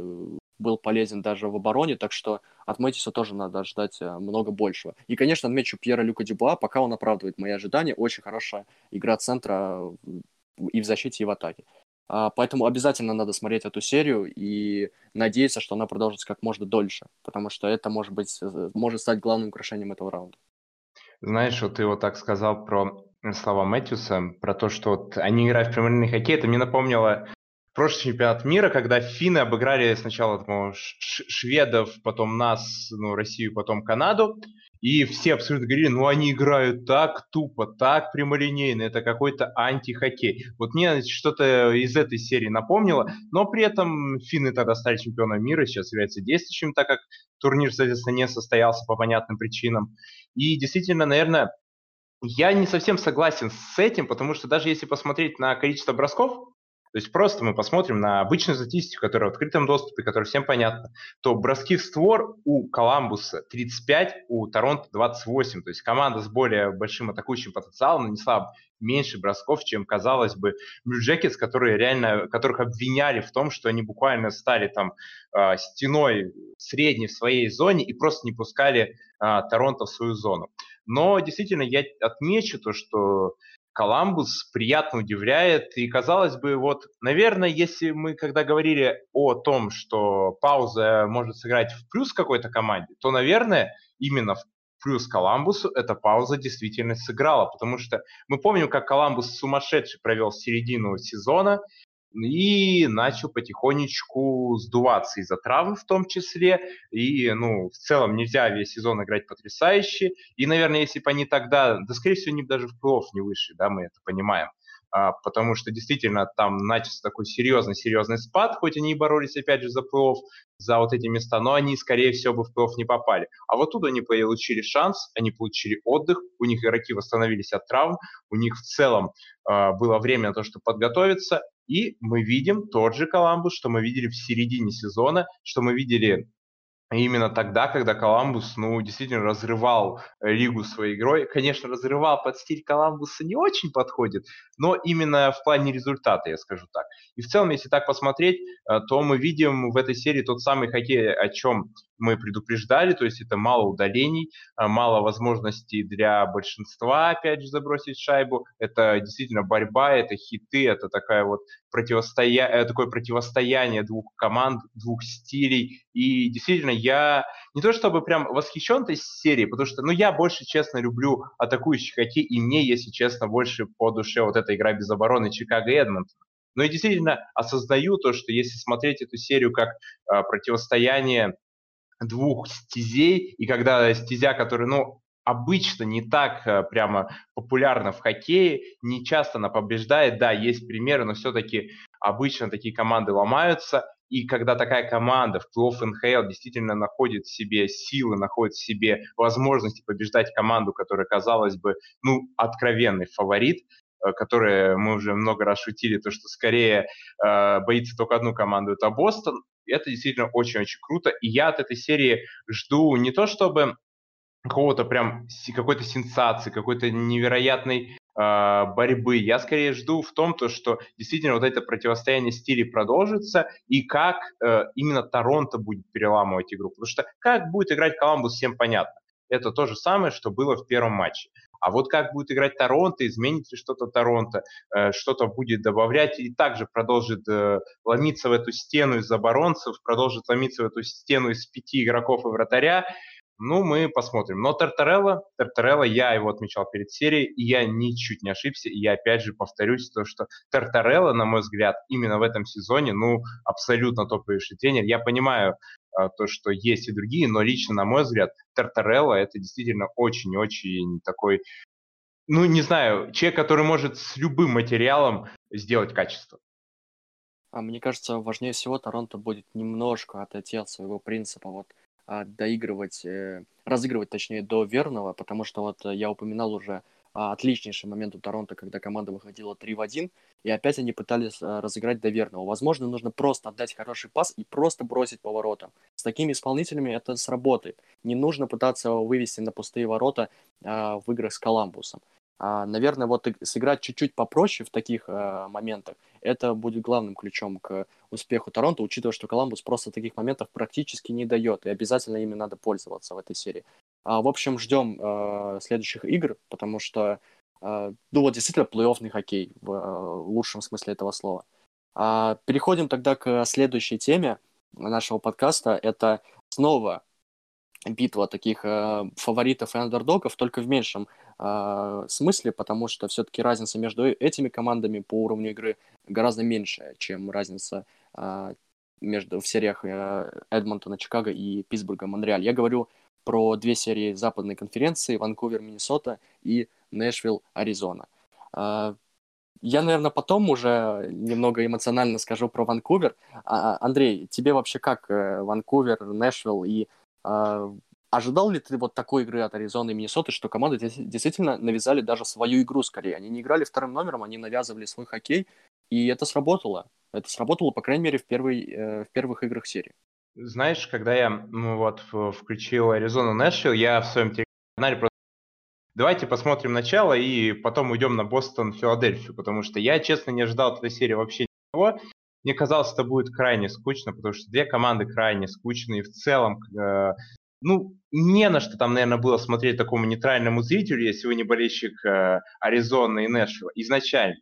был полезен даже в обороне, так что от Мэтьюса тоже надо ждать много большего. И, конечно, отмечу Пьера Люка Дюбуа, пока он оправдывает мои ожидания. Очень хорошая игра центра и в защите, и в атаке. А, поэтому обязательно надо смотреть эту серию и надеяться, что она продолжится как можно дольше, потому что это может быть э, может стать главным украшением этого раунда. Знаешь, вот ты вот так сказал про слова Мэтьюса, про то, что вот они играют в премьер хоккей, это мне напомнило прошлый чемпионат мира, когда финны обыграли сначала по шведов, потом нас, ну, Россию, потом Канаду, и все абсолютно говорили, ну они играют так тупо, так прямолинейно, это какой-то антихоккей. Вот мне что-то из этой серии напомнило, но при этом финны тогда стали чемпионом мира, сейчас являются действующим, так как турнир, соответственно, не состоялся по понятным причинам. И действительно, наверное, я не совсем согласен с этим, потому что даже если посмотреть на количество бросков, то есть просто мы посмотрим на обычную статистику, которая в открытом доступе, которая всем понятна, то броски в створ у Коламбуса 35, у Торонто 28. То есть команда с более большим атакующим потенциалом нанесла меньше бросков, чем, казалось бы, Blue которые реально, которых обвиняли в том, что они буквально стали там э, стеной средней в своей зоне и просто не пускали э, Торонто в свою зону. Но действительно я отмечу то, что Коламбус приятно удивляет. И казалось бы, вот, наверное, если мы когда говорили о том, что пауза может сыграть в плюс какой-то команде, то, наверное, именно в плюс Коламбусу эта пауза действительно сыграла, потому что мы помним, как Коламбус сумасшедший провел середину сезона, и начал потихонечку сдуваться из-за травм в том числе. И, ну, в целом нельзя весь сезон играть потрясающе. И, наверное, если бы они тогда, да, скорее всего, они даже в плей не вышли, да, мы это понимаем. А, потому что действительно там начался такой серьезный-серьезный спад, хоть они и боролись опять же за плей за вот эти места, но они, скорее всего, бы в плей не попали. А вот тут они получили шанс, они получили отдых, у них игроки восстановились от травм, у них в целом э, было время на то, чтобы подготовиться, и мы видим тот же Коламбус, что мы видели в середине сезона, что мы видели именно тогда, когда Коламбус, ну, действительно разрывал э, лигу своей игрой. Конечно, разрывал под стиль Коламбуса не очень подходит, но именно в плане результата, я скажу так. И в целом, если так посмотреть, э, то мы видим в этой серии тот самый хоккей, о чем мы предупреждали, то есть это мало удалений, э, мало возможностей для большинства, опять же, забросить шайбу. Это действительно борьба, это хиты, это такая вот противостоя... такое противостояние двух команд, двух стилей. И действительно, я не то чтобы прям восхищен этой серией, потому что, ну, я больше, честно, люблю атакующий хоккей, и мне, если честно, больше по душе вот эта игра без обороны Чикаго Эдмонтон. Но я действительно осознаю то, что если смотреть эту серию как э, противостояние двух стезей, и когда стезя, которая, ну, обычно не так э, прямо популярна в хоккее, не часто она побеждает, да, есть примеры, но все-таки обычно такие команды ломаются, и когда такая команда в плей-офф НХЛ действительно находит в себе силы, находит в себе возможности побеждать команду, которая, казалось бы, ну, откровенный фаворит, э, которые мы уже много раз шутили, то, что скорее э, боится только одну команду, это Бостон. Это действительно очень-очень круто. И я от этой серии жду не то, чтобы какого-то прям какой-то сенсации, какой-то невероятной э, борьбы. Я скорее жду в том, то, что действительно вот это противостояние стилей продолжится и как э, именно Торонто будет переламывать игру. Потому что как будет играть Коламбус, всем понятно. это то же самое, что было в первом матче. А вот как будет играть Торонто, изменит ли что-то Торонто, э, что-то будет добавлять и также продолжит э, ломиться в эту стену из оборонцев, продолжит ломиться в эту стену из пяти игроков и вратаря. Ну, мы посмотрим. Но Тартарелла, Тартарелла, я его отмечал перед серией, и я ничуть не ошибся. И я опять же повторюсь, то, что Тартарелла, на мой взгляд, именно в этом сезоне, ну, абсолютно топовейший тренер. Я понимаю, то, что есть и другие, но лично, на мой взгляд, Тартарелла это действительно очень-очень такой, ну, не знаю, человек, который может с любым материалом сделать качество. А мне кажется, важнее всего Торонто будет немножко отойти от своего принципа, вот а, доигрывать, э, разыгрывать, точнее, до верного, потому что вот я упоминал уже а, отличнейший момент у Торонто, когда команда выходила 3 в 1, и опять они пытались а, разыграть до верного. Возможно, нужно просто отдать хороший пас и просто бросить по воротам. С такими исполнителями это сработает. Не нужно пытаться вывести на пустые ворота а, в играх с Коламбусом. А, наверное, вот сыграть чуть-чуть попроще в таких а, моментах, это будет главным ключом к успеху Торонто, учитывая, что Коламбус просто таких моментов практически не дает, и обязательно ими надо пользоваться в этой серии. А, в общем, ждем э, следующих игр, потому что, э, ну вот действительно плей-оффный хоккей в э, лучшем смысле этого слова. А, переходим тогда к следующей теме нашего подкаста. Это снова битва таких фаворитов и андердогов, только в меньшем смысле, потому что все-таки разница между этими командами по уровню игры гораздо меньше, чем разница между в сериях э, Эдмонтона, Чикаго и Питтсбурга, Монреаль. Я говорю про две серии западной конференции, Ванкувер, Миннесота и Нэшвилл, Аризона. А, я, наверное, потом уже немного эмоционально скажу про Ванкувер. А, Андрей, тебе вообще как э, Ванкувер, Нэшвилл и а, ожидал ли ты вот такой игры от Аризоны и Миннесоты, что команды действительно навязали даже свою игру скорее? Они не играли вторым номером, они навязывали свой хоккей, и это сработало. Это сработало, по крайней мере, в, первой, э, в первых играх серии. Знаешь, когда я ну, вот включил Аризону Нэшвилл, я в своем телеканале просто Давайте посмотрим начало и потом уйдем на Бостон, Филадельфию, потому что я, честно, не ожидал от этой серии вообще ничего. Мне казалось, это будет крайне скучно, потому что две команды крайне скучные. В целом, э, ну, не на что там, наверное, было смотреть такому нейтральному зрителю, если вы не болельщик э, Аризоны и Нэшвилла изначально.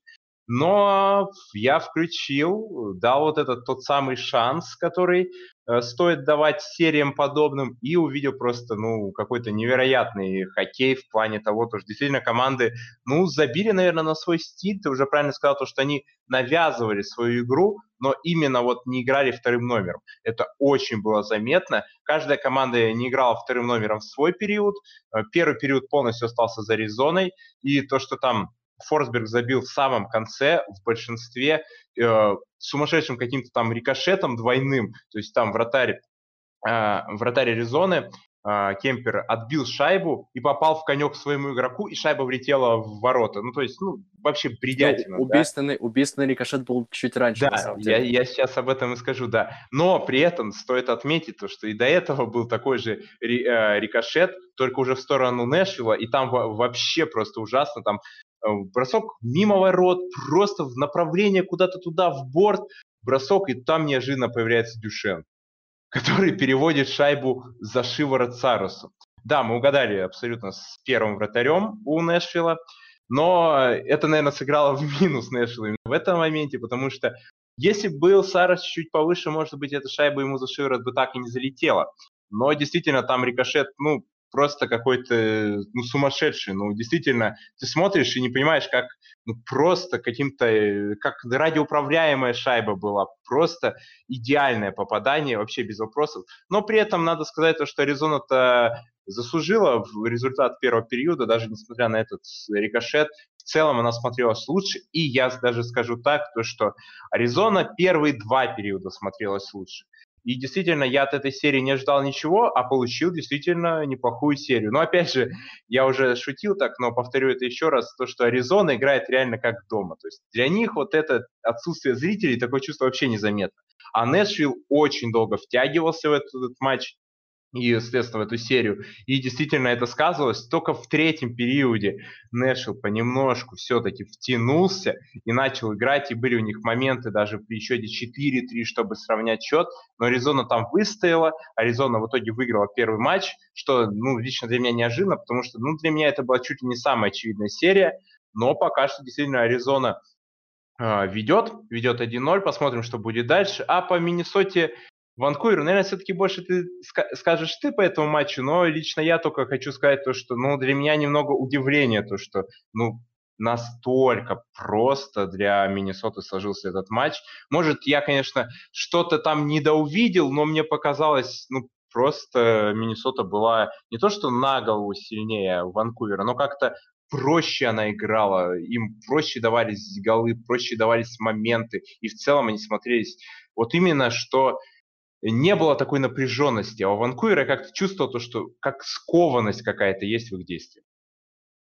Но я включил, дал вот этот тот самый шанс, который стоит давать сериям подобным, и увидел просто, ну, какой-то невероятный хоккей в плане того, что действительно команды, ну, забили, наверное, на свой стиль. Ты уже правильно сказал, то, что они навязывали свою игру, но именно вот не играли вторым номером. Это очень было заметно. Каждая команда не играла вторым номером в свой период. Э, первый период полностью остался за Аризоной, и то, что там Форсберг забил в самом конце, в большинстве, э, сумасшедшим каким-то там рикошетом двойным, то есть там вратарь, э, вратарь Аризоны, э, Кемпер отбил шайбу и попал в конек своему игроку, и шайба влетела в ворота. Ну, то есть, ну, вообще бредятина. Ну, убийственный, да? убийственный рикошет был чуть раньше, да, на самом деле. Я, я сейчас об этом и скажу, да. Но при этом стоит отметить то, что и до этого был такой же э, рикошет, только уже в сторону Нэшвилла, и там вообще просто ужасно, там бросок мимо ворот, просто в направление куда-то туда, в борт, бросок, и там неожиданно появляется Дюшен, который переводит шайбу за шиворот Сарусу. Да, мы угадали абсолютно с первым вратарем у Нэшвилла, но это, наверное, сыграло в минус Нэшвилла именно в этом моменте, потому что если был Сарос чуть повыше, может быть, эта шайба ему за шиворот бы так и не залетела. Но действительно, там рикошет, ну, просто какой-то ну, сумасшедший. Ну, действительно, ты смотришь и не понимаешь, как ну, просто каким-то, как радиоуправляемая шайба была. Просто идеальное попадание, вообще без вопросов. Но при этом надо сказать то, что Аризона-то заслужила в результат первого периода, даже несмотря на этот рикошет. В целом она смотрелась лучше, и я даже скажу так, то, что Аризона первые два периода смотрелась лучше. И действительно, я от этой серии не ожидал ничего, а получил действительно неплохую серию. Но опять же, я уже шутил так, но повторю это еще раз, то, что Аризона играет реально как дома. То есть для них вот это отсутствие зрителей, такое чувство вообще незаметно. А Нэшвилл очень долго втягивался в этот, этот матч. И, соответственно, в эту серию. И действительно это сказывалось. Только в третьем периоде Нэшвилл понемножку все-таки втянулся и начал играть. И были у них моменты даже при счете 4-3, чтобы сравнять счет. Но Аризона там выстояла. Аризона в итоге выиграла первый матч, что, ну, лично для меня неожиданно, потому что, ну, для меня это была чуть ли не самая очевидная серия. Но пока что действительно Аризона э, ведет, ведет 1-0. Посмотрим, что будет дальше. А по Миннесоте Ванкувер, наверное, все-таки больше ты скажешь ты по этому матчу, но лично я только хочу сказать то, что, ну, для меня немного удивление то, что, ну, настолько просто для Миннесоты сложился этот матч. Может, я, конечно, что-то там недоувидел, но мне показалось, ну, просто Миннесота была не то что на голову сильнее Ванкувера, но как-то проще она играла, им проще давались голы, проще давались моменты, и в целом они смотрелись вот именно, что не было такой напряженности, а у Ванкувера как-то чувствовал то, что как скованность какая-то есть в их действии.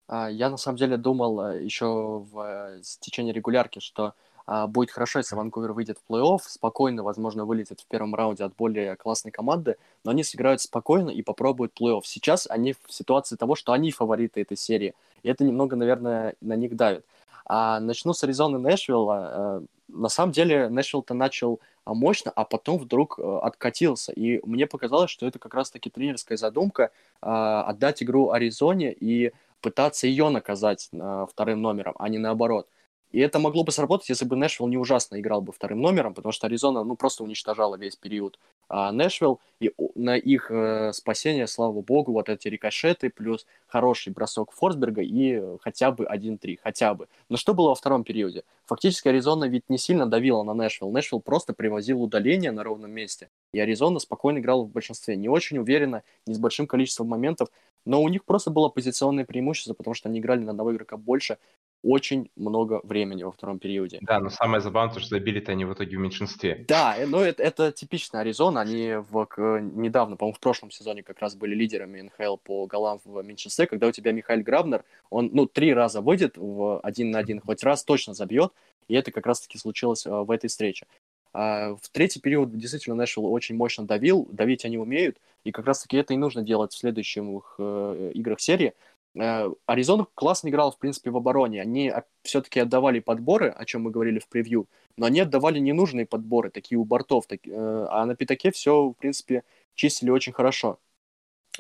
А, я на самом деле думал э, еще в э, течение регулярки, что а, будет хорошо, если Ванкувер выйдет в плей-офф, спокойно, возможно, вылетит в первом раунде от более классной команды, но они сыграют спокойно и попробуют плей-офф. Сейчас они в ситуации того, что они фавориты этой серии, и это немного, наверное, на них давит. А начну с Аризоны Нэшвилла. Э, на самом деле Нэшвилл-то начал мощно, а потом вдруг э, откатился. И мне показалось, что это как раз-таки тренерская задумка а, отдать игру Аризоне и пытаться ее наказать вторым номером, а не наоборот. И это могло бы сработать, если бы Нэшвилл не ужасно играл бы вторым номером, потому что Аризона, ну, просто уничтожала весь период а Нэшвилл. И на их э, спасение, слава богу, вот эти рикошеты, плюс хороший бросок Форсберга и хотя бы 1-3, хотя бы. Но что было во втором периоде? Фактически Аризона ведь не сильно давила на Нэшвилл. Нэшвилл просто привозил удаление на ровном месте. И Аризона спокойно играла в большинстве. Не очень уверенно, не с большим количеством моментов, но у них просто было позиционное преимущество, потому что они играли на одного игрока больше, очень много времени во втором периоде. Да, но самое забавное, что забили-то они в итоге в меньшинстве. Да, но это, это типичная Аризона. Они в, недавно, по-моему, в прошлом сезоне как раз были лидерами НХЛ по голам в меньшинстве, когда у тебя Михаил Грабнер, он, ну, три раза выйдет в один на один, хоть раз точно забьет, и это как раз-таки случилось в этой встрече. А в третий период действительно Нэшвилл очень мощно давил, давить они умеют, и как раз-таки это и нужно делать в следующих э, играх серии, Э, Аризона классно играла, в принципе, в обороне. Они все-таки отдавали подборы, о чем мы говорили в превью, но они отдавали ненужные подборы, такие у бортов. Так, э, а на пятаке все, в принципе, чистили очень хорошо.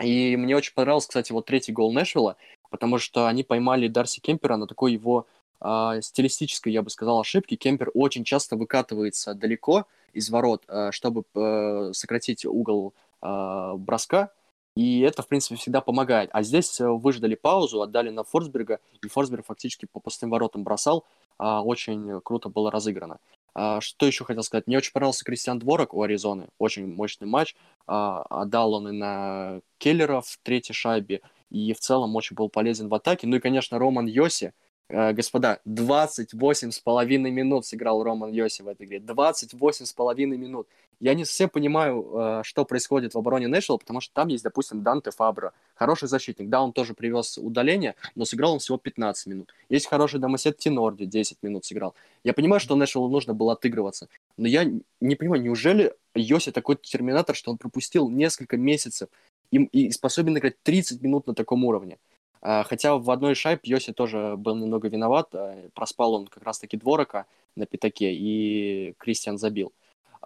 И мне очень понравился, кстати, вот третий гол Нэшвилла, потому что они поймали Дарси Кемпера на такой его э, стилистической, я бы сказал, ошибке. Кемпер очень часто выкатывается далеко из ворот, э, чтобы э, сократить угол э, броска, и это, в принципе, всегда помогает. А здесь э, выждали паузу, отдали на Форсберга, и Форсберг фактически по пустым воротам бросал. А, очень круто было разыграно. А, что еще хотел сказать? Мне очень понравился Кристиан Дворок у Аризоны. Очень мощный матч. А, отдал он и на Келлера в третьей шайбе. И в целом очень был полезен в атаке. Ну и, конечно, Роман Йоси. Э, господа, 28 с половиной минут сыграл Роман Йоси в этой игре. 28 с половиной минут я не совсем понимаю, э, что происходит в обороне Нэшвилла, потому что там есть, допустим, Данте Фабро, хороший защитник. Да, он тоже привез удаление, но сыграл он всего 15 минут. Есть хороший Домосет Тинорди, 10 минут сыграл. Я понимаю, что Нэшвиллу нужно было отыгрываться, но я не понимаю, неужели Йоси такой терминатор, что он пропустил несколько месяцев и, и способен играть 30 минут на таком уровне? А, хотя в одной шайбе Йоси тоже был немного виноват, а, проспал он как раз-таки дворока на пятаке, и Кристиан забил.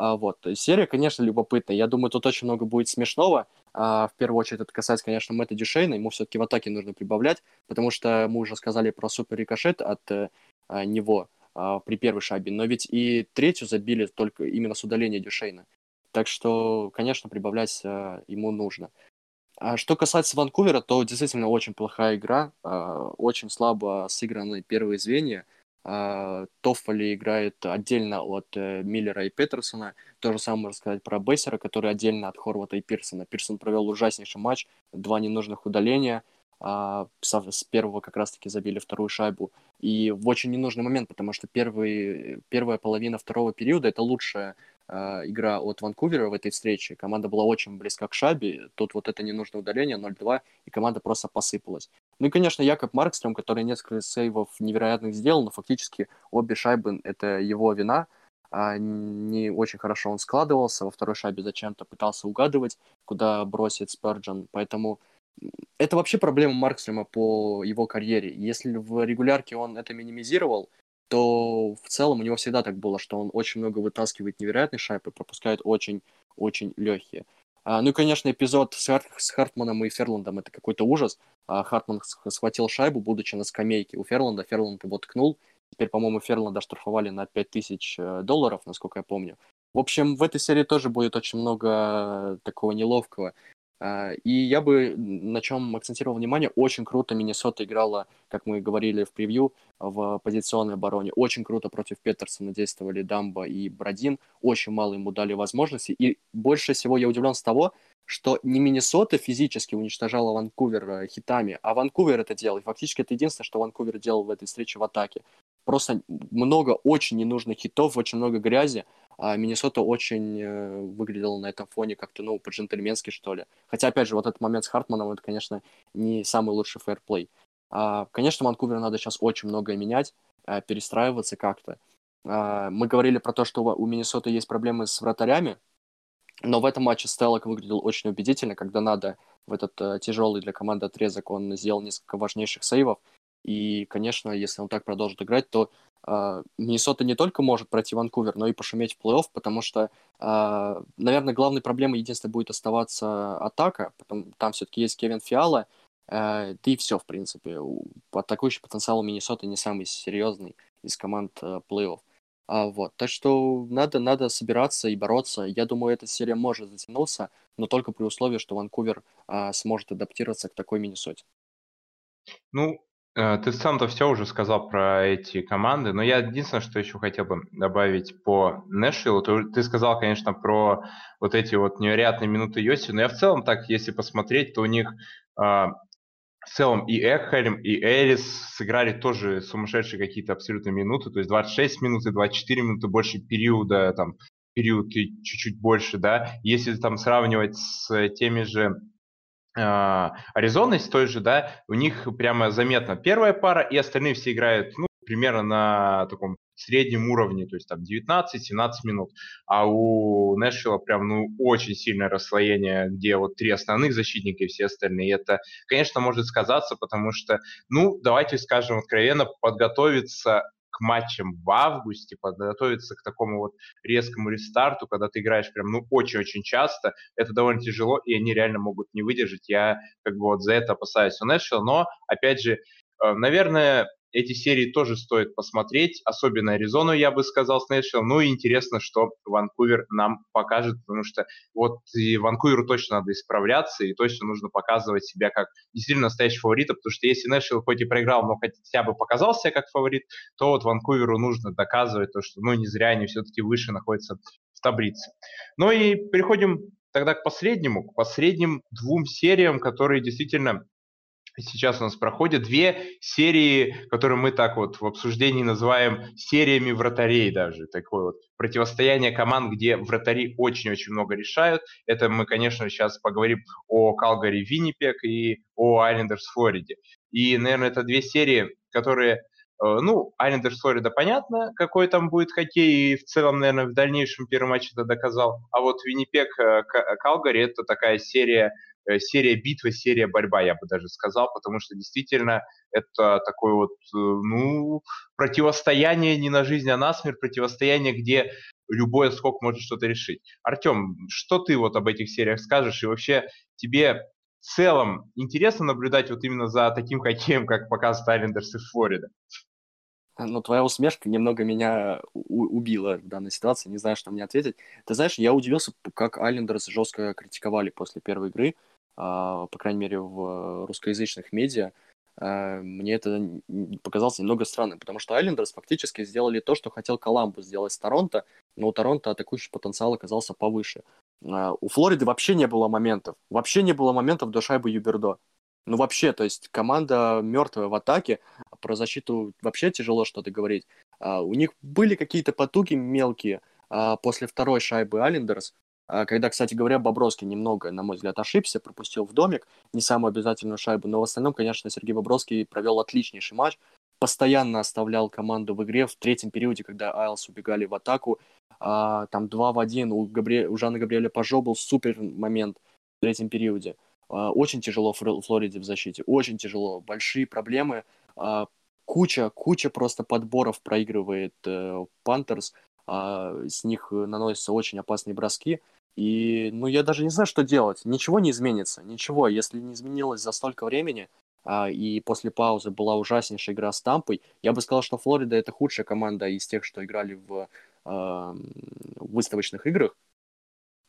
А, вот. Серия, конечно, любопытная. Я думаю, тут очень много будет смешного. А, в первую очередь это касается, конечно, Мэтта Дюшейна. Ему все-таки в атаке нужно прибавлять, потому что мы уже сказали про супер рикошет от э, а, него а, при первой шайбе. Но ведь и третью забили только именно с удаления Дюшейна. Так что, конечно, прибавлять а, ему нужно. А что касается Ванкувера, то действительно очень плохая игра, а, очень слабо сыграны первые звенья – Тоффоли играет отдельно от uh, Миллера и Петерсона. То же самое можно сказать про Бессера, который отдельно от Хорвата и Пирсона. Пирсон провел ужаснейший матч, два ненужных удаления. Uh, с первого как раз-таки забили вторую шайбу. И в очень ненужный момент, потому что первый, первая половина второго периода — это лучшая э, игра от Ванкувера в этой встрече. Команда была очень близка к шайбе. Тут вот это ненужное удаление 0-2, и команда просто посыпалась. Ну и, конечно, Якоб Маркстрем, который несколько сейвов невероятных сделал, но фактически обе шайбы — это его вина. а, не очень хорошо он складывался, во второй шайбе зачем-то пытался угадывать, куда бросит Сперджан, поэтому это вообще проблема Маркстрема по его карьере. Если в регулярке он это минимизировал, то в целом у него всегда так было, что он очень много вытаскивает невероятные шайбы, пропускает очень-очень легкие. А, ну и, конечно, эпизод с, Хар- с Хартманом и Ферландом это какой-то ужас. А, Хартман схватил шайбу, будучи на скамейке у Ферланда. Ферланд его ткнул. Теперь, по-моему, Ферланда штрафовали на 5000 э, долларов, насколько я помню. В общем, в этой серии тоже будет очень много такого неловкого. А, и я бы на чем акцентировал внимание, очень круто Миннесота играла, как мы говорили в превью, в позиционной обороне. Очень круто против Петерсона действовали Дамба и Бродин. Очень мало ему дали возможности. И больше всего я удивлен с того, что не Миннесота физически уничтожала Ванкувер э, хитами, а Ванкувер это делал. И фактически это единственное, что Ванкувер делал в этой встрече в атаке. Просто много очень ненужных хитов, очень много грязи, а Миннесота очень э, выглядела на этом фоне как-то, ну, по-джентльменски, что ли. Хотя, опять же, вот этот момент с Хартманом, это, конечно, не самый лучший фэрплей. А, конечно, Ванкуверу надо сейчас очень многое менять, а, перестраиваться как-то. А, мы говорили про то, что у Миннесоты есть проблемы с вратарями, но в этом матче Стеллок выглядел очень убедительно, когда надо в этот uh, тяжелый для команды отрезок он сделал несколько важнейших сейвов. И, конечно, если он так продолжит играть, то Миннесота не только может пройти Ванкувер, но и пошуметь в плей-офф, потому что, uh, наверное, главной проблемой единственное будет оставаться атака, потом, там все-таки есть Кевин Фиала, uh, да и все, в принципе. Атакующий потенциал у Миннесоты не самый серьезный из команд uh, плей-офф. Uh, вот. Так что надо, надо собираться и бороться. Я думаю, эта серия может затянуться, но только при условии, что Ванкувер uh, сможет адаптироваться к такой Миннесоте. Ну, Э, ты сам-то все уже сказал про эти команды, но я единственное, что еще хотел бы добавить по Нэшвиллу. Ты, ты сказал, конечно, про вот эти вот невероятные минуты Йоси, но я в целом так, если посмотреть, то у них э, в целом и Экхельм, и Эрис сыграли тоже сумасшедшие какие-то абсолютно минуты, то есть 26 минут и 24 минуты больше периода, там, период и чуть-чуть больше, да. Если там сравнивать с теми же а, Аризоной с той же, да, у них прямо заметно первая пара, и остальные все играют, ну, примерно на таком среднем уровне, то есть там 19-17 минут. А у Нэшвилла прям, ну, очень сильное расслоение, где вот три основных защитника и все остальные. И это, конечно, может сказаться, потому что, ну, давайте скажем откровенно, подготовиться матчам в августе, подготовиться к такому вот резкому рестарту, когда ты играешь прям, ну, очень-очень часто, это довольно тяжело, и они реально могут не выдержать. Я как бы вот за это опасаюсь у Нэшвилла, но, опять же, э, наверное, эти серии тоже стоит посмотреть, особенно Аризону, я бы сказал, с Нэшвиллом. Ну и интересно, что Ванкувер нам покажет, потому что вот и Ванкуверу точно надо исправляться, и точно нужно показывать себя как действительно настоящий фаворит, потому что если Нэшвилл хоть и проиграл, но хотя бы показал себя как фаворит, то вот Ванкуверу нужно доказывать то, что ну не зря они все-таки выше находятся в таблице. Ну и переходим тогда к последнему, к последним двум сериям, которые действительно сейчас у нас проходят две серии, которые мы так вот в обсуждении называем сериями вратарей даже. Такое вот противостояние команд, где вратари очень-очень много решают. Это мы, конечно, сейчас поговорим о Калгари Виннипек и о Айлендерс Флориде. И, наверное, это две серии, которые э, ну, Айлендерс Флорида понятно, какой там будет хоккей, и в целом, наверное, в дальнейшем первый матч это доказал. А вот Виннипек э, Калгари это такая серия серия битва, серия борьба, я бы даже сказал, потому что действительно это такое вот, э, ну, противостояние не на жизнь, а на смерть, противостояние, где любой скок может что-то решить. Артем, что ты вот об этих сериях скажешь? И вообще тебе в целом интересно наблюдать вот именно за таким хоккеем, как показывает Айлендерс и Флорида? Ну, твоя усмешка немного меня убила в данной ситуации, не знаю, что мне ответить. Ты знаешь, я удивился, как Айлендерс жестко критиковали после первой игры. А, по крайней мере, в русскоязычных медиа, а, мне это показалось немного странным, потому что Айлендерс фактически сделали то, что хотел Коламбус сделать с Торонто, но у Торонто атакующий потенциал оказался повыше. А, у Флориды вообще не было моментов. Вообще не было моментов до шайбы Юбердо. Ну вообще, то есть команда мертвая в атаке, про защиту вообще тяжело что-то говорить. У них были какие-то потуги мелкие после второй шайбы Айлендерс, когда, кстати говоря, Бобровский немного, на мой взгляд, ошибся, пропустил в домик не самую обязательную шайбу, но в остальном, конечно, Сергей Бобровский провел отличнейший матч, постоянно оставлял команду в игре в третьем периоде, когда Айлс убегали в атаку, а, там 2 в 1, у, Габри... у Жана Габриэля Пажо был супер момент в третьем периоде. А, очень тяжело в Флориде в защите, очень тяжело, большие проблемы, а, куча, куча просто подборов проигрывает э, Пантерс, а, с них наносятся очень опасные броски, и, ну, я даже не знаю, что делать. Ничего не изменится, ничего. Если не изменилось за столько времени, а, и после паузы была ужаснейшая игра с Тампой, я бы сказал, что Флорида это худшая команда из тех, что играли в э, выставочных играх.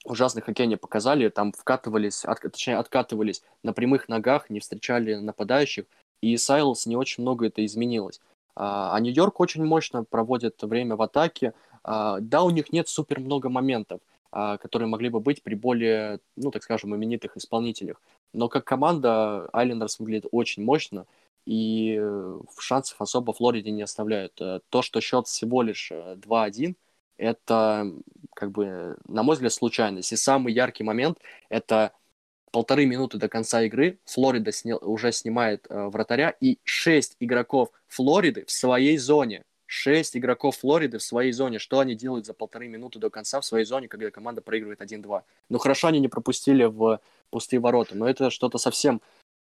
Ужасный хоккей они показали, там вкатывались, от, точнее, откатывались на прямых ногах, не встречали нападающих, и Сайлс не очень много это изменилось. А, а Нью-Йорк очень мощно проводит время в атаке. А, да, у них нет супер много моментов, а, которые могли бы быть при более, ну, так скажем, именитых исполнителях. Но как команда Айлендерс выглядит очень мощно, и э, шансов особо Флориде не оставляют. Э, то, что счет всего лишь 2-1, э, это, как бы, на мой взгляд, случайность. И самый яркий момент — это полторы минуты до конца игры Флорида сни... уже снимает э, вратаря, и шесть игроков Флориды в своей зоне. Шесть игроков Флориды в своей зоне. Что они делают за полторы минуты до конца в своей зоне, когда команда проигрывает 1-2? Ну, хорошо, они не пропустили в пустые ворота, но это что-то совсем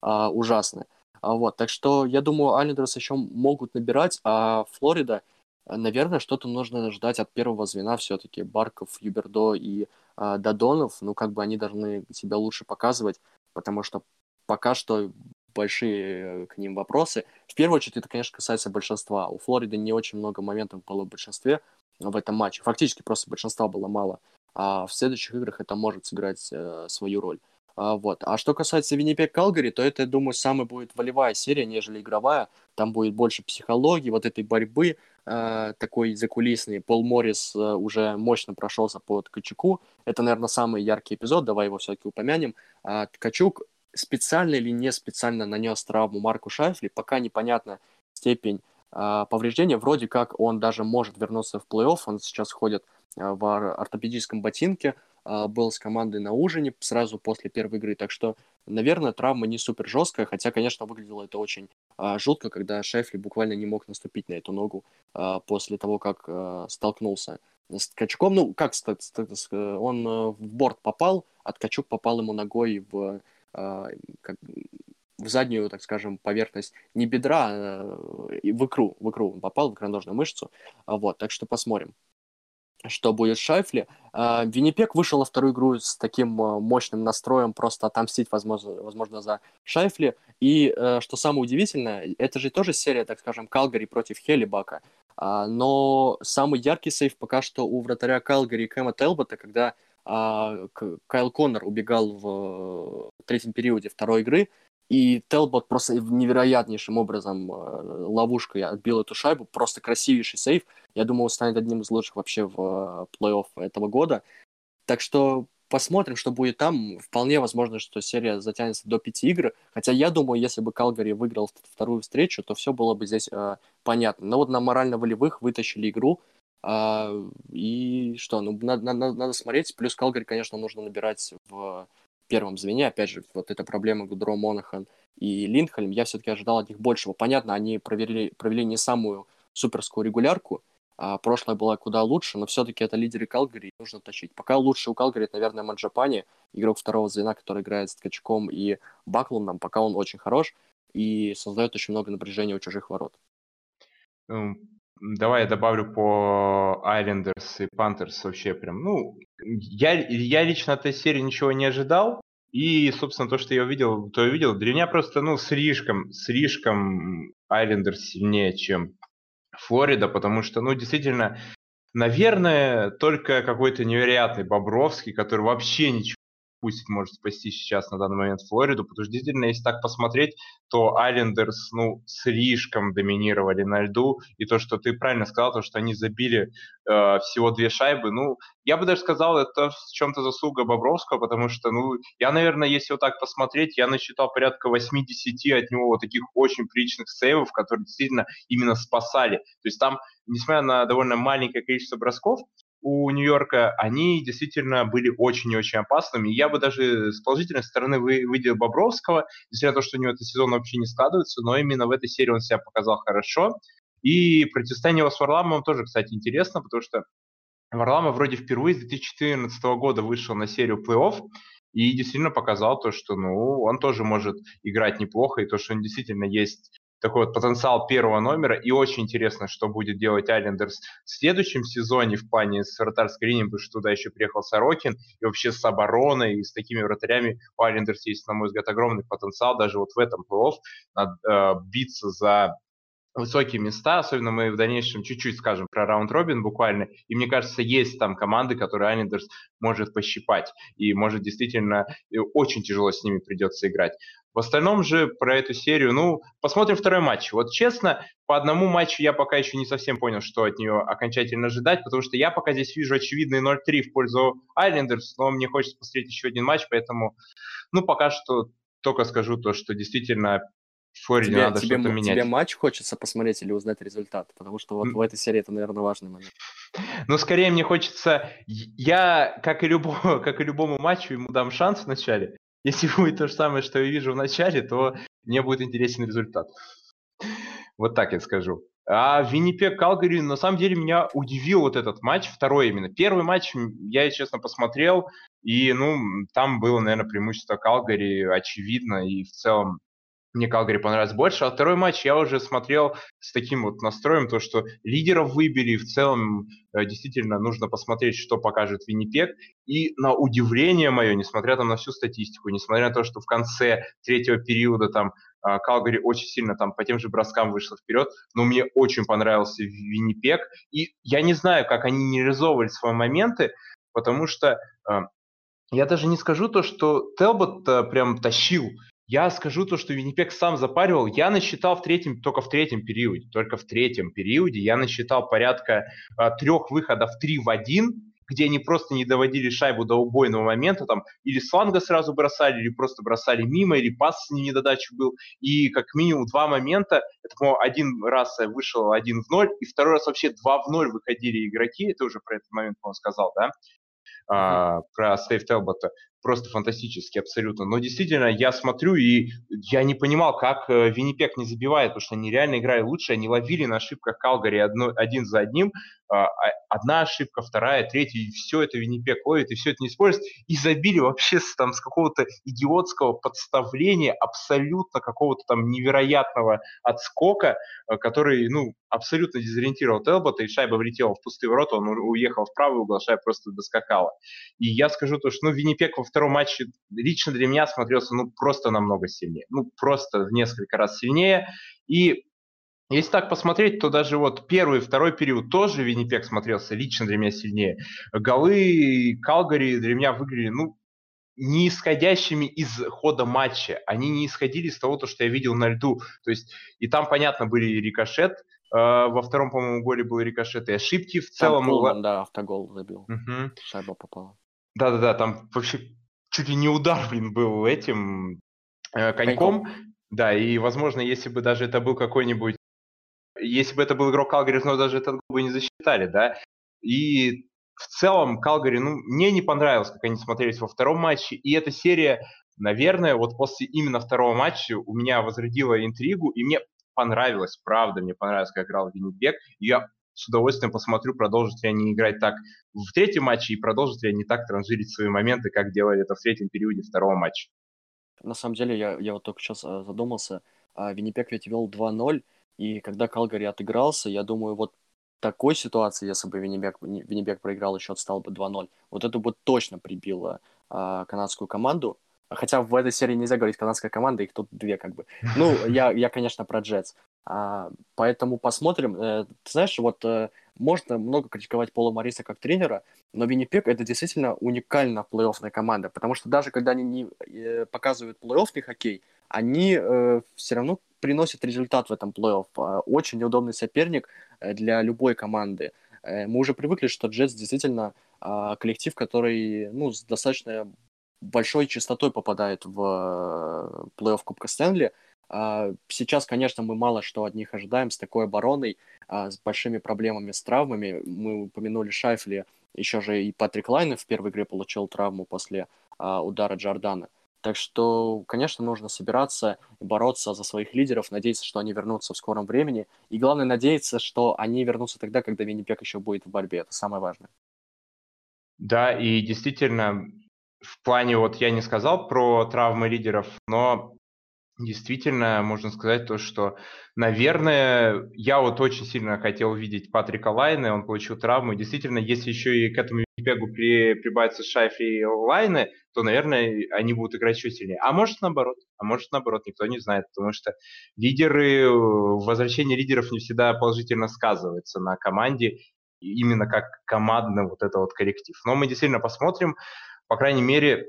а, ужасное. А, вот, так что я думаю, Айлендерс еще могут набирать, а Флорида, наверное, что-то нужно ждать от первого звена все-таки. Барков, Юбердо и а, Дадонов, ну, как бы они должны себя лучше показывать, потому что пока что большие э, к ним вопросы. В первую очередь, это, конечно, касается большинства. У Флориды не очень много моментов было в большинстве в этом матче. Фактически просто большинства было мало. А в следующих играх это может сыграть э, свою роль. А, вот. А что касается Виннипек Калгари, то это, я думаю, самая будет волевая серия, нежели игровая. Там будет больше психологии, вот этой борьбы э, такой закулисной. Пол Моррис э, уже мощно прошелся по Ткачуку. Это, наверное, самый яркий эпизод, давай его все-таки упомянем. А Ткачук специально или не специально нанес травму Марку Шайфли, пока непонятна степень э, повреждения. Вроде как он даже может вернуться в плей-офф, он сейчас ходит э, в ортопедическом ботинке, а, был с командой на ужине сразу после первой игры. Так что, наверное, травма не супер жесткая, хотя, конечно, выглядело это очень а, жутко, когда Шефли буквально не мог наступить на эту ногу а, после того, как а, столкнулся с Ткачуком. Ну, как он а, в борт попал, а Ткачук попал ему ногой в, как, в заднюю, так скажем, поверхность не бедра, а в икру, в икру он попал, в икроножную мышцу. А, вот, так что посмотрим что будет с Шайфли. А, Виннипек вышел на вторую игру с таким а, мощным настроем просто отомстить, возможно, возможно за Шайфли. И э, что самое удивительное, это же тоже серия, так скажем, Калгари против Хелибака. А, но самый яркий сейф пока что у вратаря Калгари Кэма Телбота, когда Кайл Коннор убегал в третьем периоде второй игры, и Телбот просто невероятнейшим образом э, ловушкой отбил эту шайбу. Просто красивейший сейф. Я думаю, он станет одним из лучших вообще в э, плей-офф этого года. Так что посмотрим, что будет там. Вполне возможно, что серия затянется до пяти игр. Хотя я думаю, если бы Калгари выиграл вторую встречу, то все было бы здесь э, понятно. Но вот на морально-волевых вытащили игру. Э, и что, ну, надо, надо, надо смотреть. Плюс Калгари, конечно, нужно набирать в первом звене. Опять же, вот эта проблема Гудро, Монахан и Линдхольм, я все-таки ожидал от них большего. Понятно, они провели, провели не самую суперскую регулярку, а прошлое было куда лучше, но все-таки это лидеры Калгари, нужно тащить. Пока лучше у Калгари, это, наверное, Маджапани, игрок второго звена, который играет с Ткачком и Баклундом, пока он очень хорош и создает очень много напряжения у чужих ворот. Давай я добавлю по Айлендерс и Пантерс вообще прям, ну, я, я лично от этой серии ничего не ожидал, и, собственно, то, что я увидел, то я увидел. Для меня просто, ну, слишком, слишком Айлендерс сильнее, чем Флорида, потому что, ну, действительно, наверное, только какой-то невероятный Бобровский, который вообще ничего пусть может спасти сейчас на данный момент Флориду, потому что действительно, если так посмотреть, то Айлендерс, ну, слишком доминировали на льду, и то, что ты правильно сказал, то, что они забили э, всего две шайбы, ну, я бы даже сказал, это в чем-то заслуга Бобровского, потому что, ну, я, наверное, если вот так посмотреть, я насчитал порядка 8-10 от него вот таких очень приличных сейвов, которые действительно именно спасали. То есть там, несмотря на довольно маленькое количество бросков, у Нью-Йорка, они действительно были очень и очень опасными. Я бы даже с положительной стороны вы, выделил Бобровского, несмотря на то, что у него этот сезон вообще не складывается, но именно в этой серии он себя показал хорошо. И противостояние его с Варламовым тоже, кстати, интересно, потому что Варламов вроде впервые с 2014 года вышел на серию плей-офф и действительно показал то, что ну, он тоже может играть неплохо, и то, что он действительно есть такой вот потенциал первого номера. И очень интересно, что будет делать Айлендерс в следующем сезоне в плане с вратарской линией, потому что туда еще приехал Сорокин, и вообще с обороной, и с такими вратарями у Айлендерс есть, на мой взгляд, огромный потенциал. Даже вот в этом плей-офф э, биться за высокие места, особенно мы в дальнейшем чуть-чуть скажем про раунд-робин буквально, и мне кажется, есть там команды, которые Айлендерс может пощипать, и может действительно очень тяжело с ними придется играть. В остальном же про эту серию, ну, посмотрим второй матч. Вот честно, по одному матчу я пока еще не совсем понял, что от нее окончательно ожидать, потому что я пока здесь вижу очевидный 0-3 в пользу Айлендерс, но мне хочется посмотреть еще один матч, поэтому, ну, пока что только скажу то, что действительно в Флориде тебе, надо тебе, что-то менять. Тебе матч хочется посмотреть или узнать результат? Потому что вот mm. в этой серии это, наверное, важный момент. Ну, скорее мне хочется... Я, как и, любому, как и любому матчу, ему дам шанс вначале, если будет то же самое, что я вижу в начале, то мне будет интересен результат. Вот так я скажу. А Виннипек Калгари, на самом деле, меня удивил вот этот матч, второй именно. Первый матч я, честно, посмотрел, и, ну, там было, наверное, преимущество Калгари очевидно, и в целом мне Калгари понравился больше. А второй матч я уже смотрел с таким вот настроем, то что лидеров выбили, в целом э, действительно нужно посмотреть, что покажет Виннипек. И на удивление мое, несмотря там на всю статистику, несмотря на то, что в конце третьего периода там э, Калгари очень сильно там по тем же броскам вышел вперед, но мне очень понравился Виннипек. И я не знаю, как они не реализовывали свои моменты, потому что э, я даже не скажу то, что Телбот прям тащил я скажу то, что Виннипек сам запаривал. Я насчитал в третьем, только в третьем периоде, только в третьем периоде. Я насчитал порядка э, трех выходов 3 в 1, где они просто не доводили шайбу до убойного момента, там или с фланга сразу бросали, или просто бросали мимо, или пас с недодачи был. И как минимум два момента, это, по один раз вышел один в ноль, и второй раз вообще два в ноль выходили игроки, это уже про этот момент, по сказал, да, а, про Сейф Телбота просто фантастически абсолютно. Но действительно, я смотрю, и я не понимал, как э, Виннипек не забивает, потому что они реально играли лучше, они ловили на ошибках Калгари одно, один за одним, а, а, одна ошибка, вторая, третья, и все это Виннипек ловит, и все это не использует, и забили вообще с, там, с какого-то идиотского подставления, абсолютно какого-то там невероятного отскока, э, который, ну, абсолютно дезориентировал Телбота, и шайба влетела в пустые ворота, он уехал в правый угол, шайба просто доскакала. И я скажу то, что, ну, Виннипек во втором матче лично для меня смотрелся, ну, просто намного сильнее, ну, просто в несколько раз сильнее, и если так посмотреть, то даже вот первый и второй период тоже Виннипек смотрелся лично для меня сильнее. Голы Калгари для меня выглядели, ну, не исходящими из хода матча. Они не исходили из того, что я видел на льду. То есть, и там, понятно, были рикошет, э, во втором, по-моему, голе был рикошет и ошибки. В целом... Там Кулман, да, автогол забил. Угу. Шайба попала. Да-да-да, там вообще чуть ли не удар, блин, был этим э, коньком. коньком. Да, и, возможно, если бы даже это был какой-нибудь если бы это был игрок Калгари, но даже этот гол бы не засчитали, да. И в целом Калгари, ну, мне не понравилось, как они смотрелись во втором матче, и эта серия, наверное, вот после именно второго матча у меня возродила интригу, и мне понравилось, правда, мне понравилось, как играл Виннибек, я с удовольствием посмотрю, продолжат ли они играть так в третьем матче, и продолжат ли они так транжирить свои моменты, как делали это в третьем периоде второго матча. На самом деле, я, я вот только сейчас э, задумался, а Виннипек ведь вел 2-0, и когда Калгари отыгрался, я думаю, вот такой ситуации, если бы Виннибек, Виннибек проиграл, еще отстал бы 2-0, вот это бы точно прибило а, канадскую команду. Хотя в этой серии нельзя говорить канадская команда, их тут две как бы. Ну, я, я конечно, про Джетс. А, поэтому посмотрим. Э, ты знаешь, вот э, можно много критиковать Пола Мариса как тренера, но Виннипек это действительно уникально плей-оффная команда, потому что даже когда они не э, показывают плей-оффный хоккей, они э, все равно приносит результат в этом плей-офф. А, очень неудобный соперник э, для любой команды. Э, мы уже привыкли, что Джетс действительно а, коллектив, который ну, с достаточно большой частотой попадает в э, плей-офф Кубка Стэнли. А, сейчас, конечно, мы мало что от них ожидаем с такой обороной, с большими проблемами с травмами. Мы упомянули Шайфли, еще же и Патрик Лайне в первой игре получил травму после удара Джордана. Так что, конечно, нужно собираться и бороться за своих лидеров, надеяться, что они вернутся в скором времени. И главное, надеяться, что они вернутся тогда, когда Виннипег еще будет в борьбе. Это самое важное. Да, и действительно, в плане, вот я не сказал про травмы лидеров, но действительно можно сказать то, что, наверное, я вот очень сильно хотел видеть Патрика Лайне, он получил травму. Действительно, если еще и к этому бегу при, прибавится Шайфли и Лайне, то, наверное, они будут играть еще сильнее. А может наоборот, а может наоборот, никто не знает, потому что лидеры, возвращение лидеров не всегда положительно сказывается на команде, именно как командный вот это вот коллектив. Но мы действительно посмотрим, по крайней мере,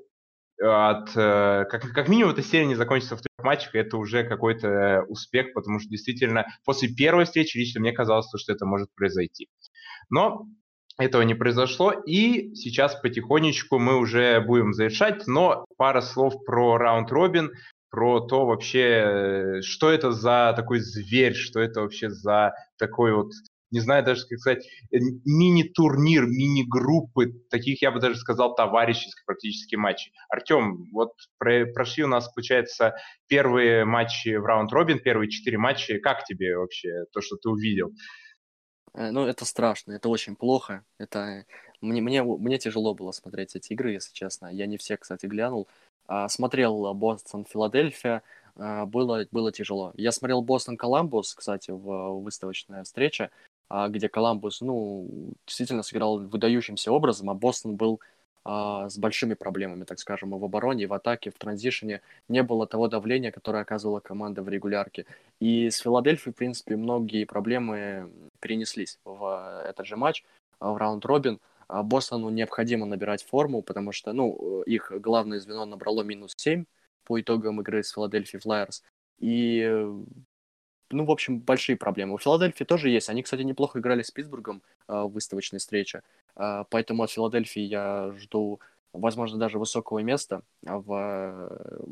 от, э, как, как минимум эта серия не закончится в трех матчах, это уже какой-то успех, потому что действительно после первой встречи лично мне казалось, что это может произойти. Но этого не произошло, и сейчас потихонечку мы уже будем завершать, но пара слов про раунд-робин, про то вообще, что это за такой зверь, что это вообще за такой вот не знаю даже, как сказать, э, мини-турнир, мини-группы, таких, я бы даже сказал, товарищеских практически матчей. Артем, вот про прошли у нас, получается, первые матчи в раунд-робин, первые четыре матча. Как тебе вообще то, что ты увидел? Э, ну, это страшно, это очень плохо. Это мне, мне, мне тяжело было смотреть эти игры, если честно. Я не все, кстати, глянул. А, смотрел Бостон, Филадельфия. А, было, было тяжело. Я смотрел Бостон Коламбус, кстати, в выставочная встреча. А, где Коламбус, ну, действительно сыграл выдающимся образом, а Бостон был а, с большими проблемами, так скажем, и в обороне, и в атаке, в транзишене. Не было того давления, которое оказывала команда в регулярке. И с Филадельфией, в принципе, многие проблемы перенеслись в этот же матч, в раунд-робин. А Бостону необходимо набирать форму, потому что, ну, их главное звено набрало минус 7 по итогам игры с Филадельфией Флайерс. И ну, в общем, большие проблемы. У Филадельфии тоже есть. Они, кстати, неплохо играли с Питтсбургом э, в выставочной встрече. Э, поэтому от Филадельфии я жду, возможно, даже высокого места в,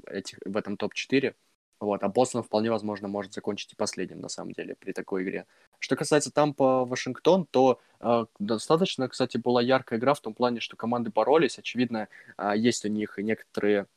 этих, в этом топ-4. Вот. А Бостон вполне возможно может закончить и последним, на самом деле, при такой игре. Что касается Тампа Вашингтон, то э, достаточно, кстати, была яркая игра в том плане, что команды боролись. Очевидно, э, есть у них некоторые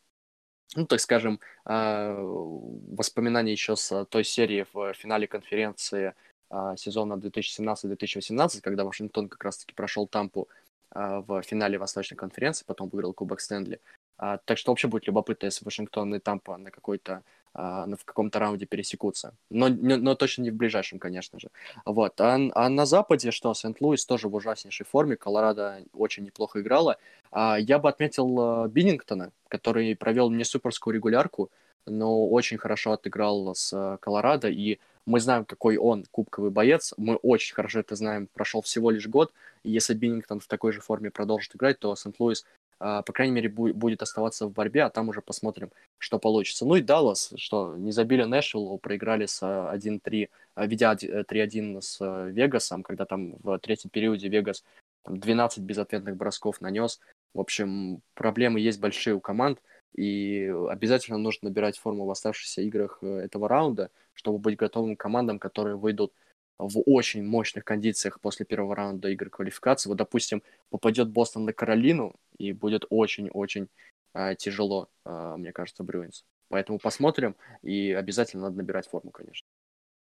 ну, так скажем, а, воспоминания еще с той серии в финале конференции а, сезона 2017-2018, когда Вашингтон как раз-таки прошел Тампу а, в финале Восточной конференции, потом выиграл Кубок Стэнли. Так что вообще будет любопытно, если Вашингтон и Тампа на какой-то в каком-то раунде пересекутся. Но, но точно не в ближайшем, конечно же. Вот. А, а на Западе что? Сент-Луис тоже в ужаснейшей форме. Колорадо очень неплохо играла. А я бы отметил Биннингтона, который провел не суперскую регулярку, но очень хорошо отыграл с Колорадо, и мы знаем, какой он кубковый боец, мы очень хорошо это знаем, прошел всего лишь год, и если Биннингтон в такой же форме продолжит играть, то Сент-Луис а, по крайней мере, будет оставаться в борьбе, а там уже посмотрим, что получится. Ну и Даллас, что не забили Нэшвиллу, проиграли с 1-3, а, ведя 3-1 с э, Вегасом, когда там в третьем периоде Вегас там, 12 безответных бросков нанес. В общем, проблемы есть большие у команд, и обязательно нужно набирать форму в оставшихся играх э, этого раунда, чтобы быть готовым к командам, которые выйдут в очень мощных кондициях после первого раунда игры квалификации. Вот, допустим, попадет Бостон на Каролину, и будет очень-очень э, тяжело, э, мне кажется, Брюинс. Поэтому посмотрим, и обязательно надо набирать форму, конечно.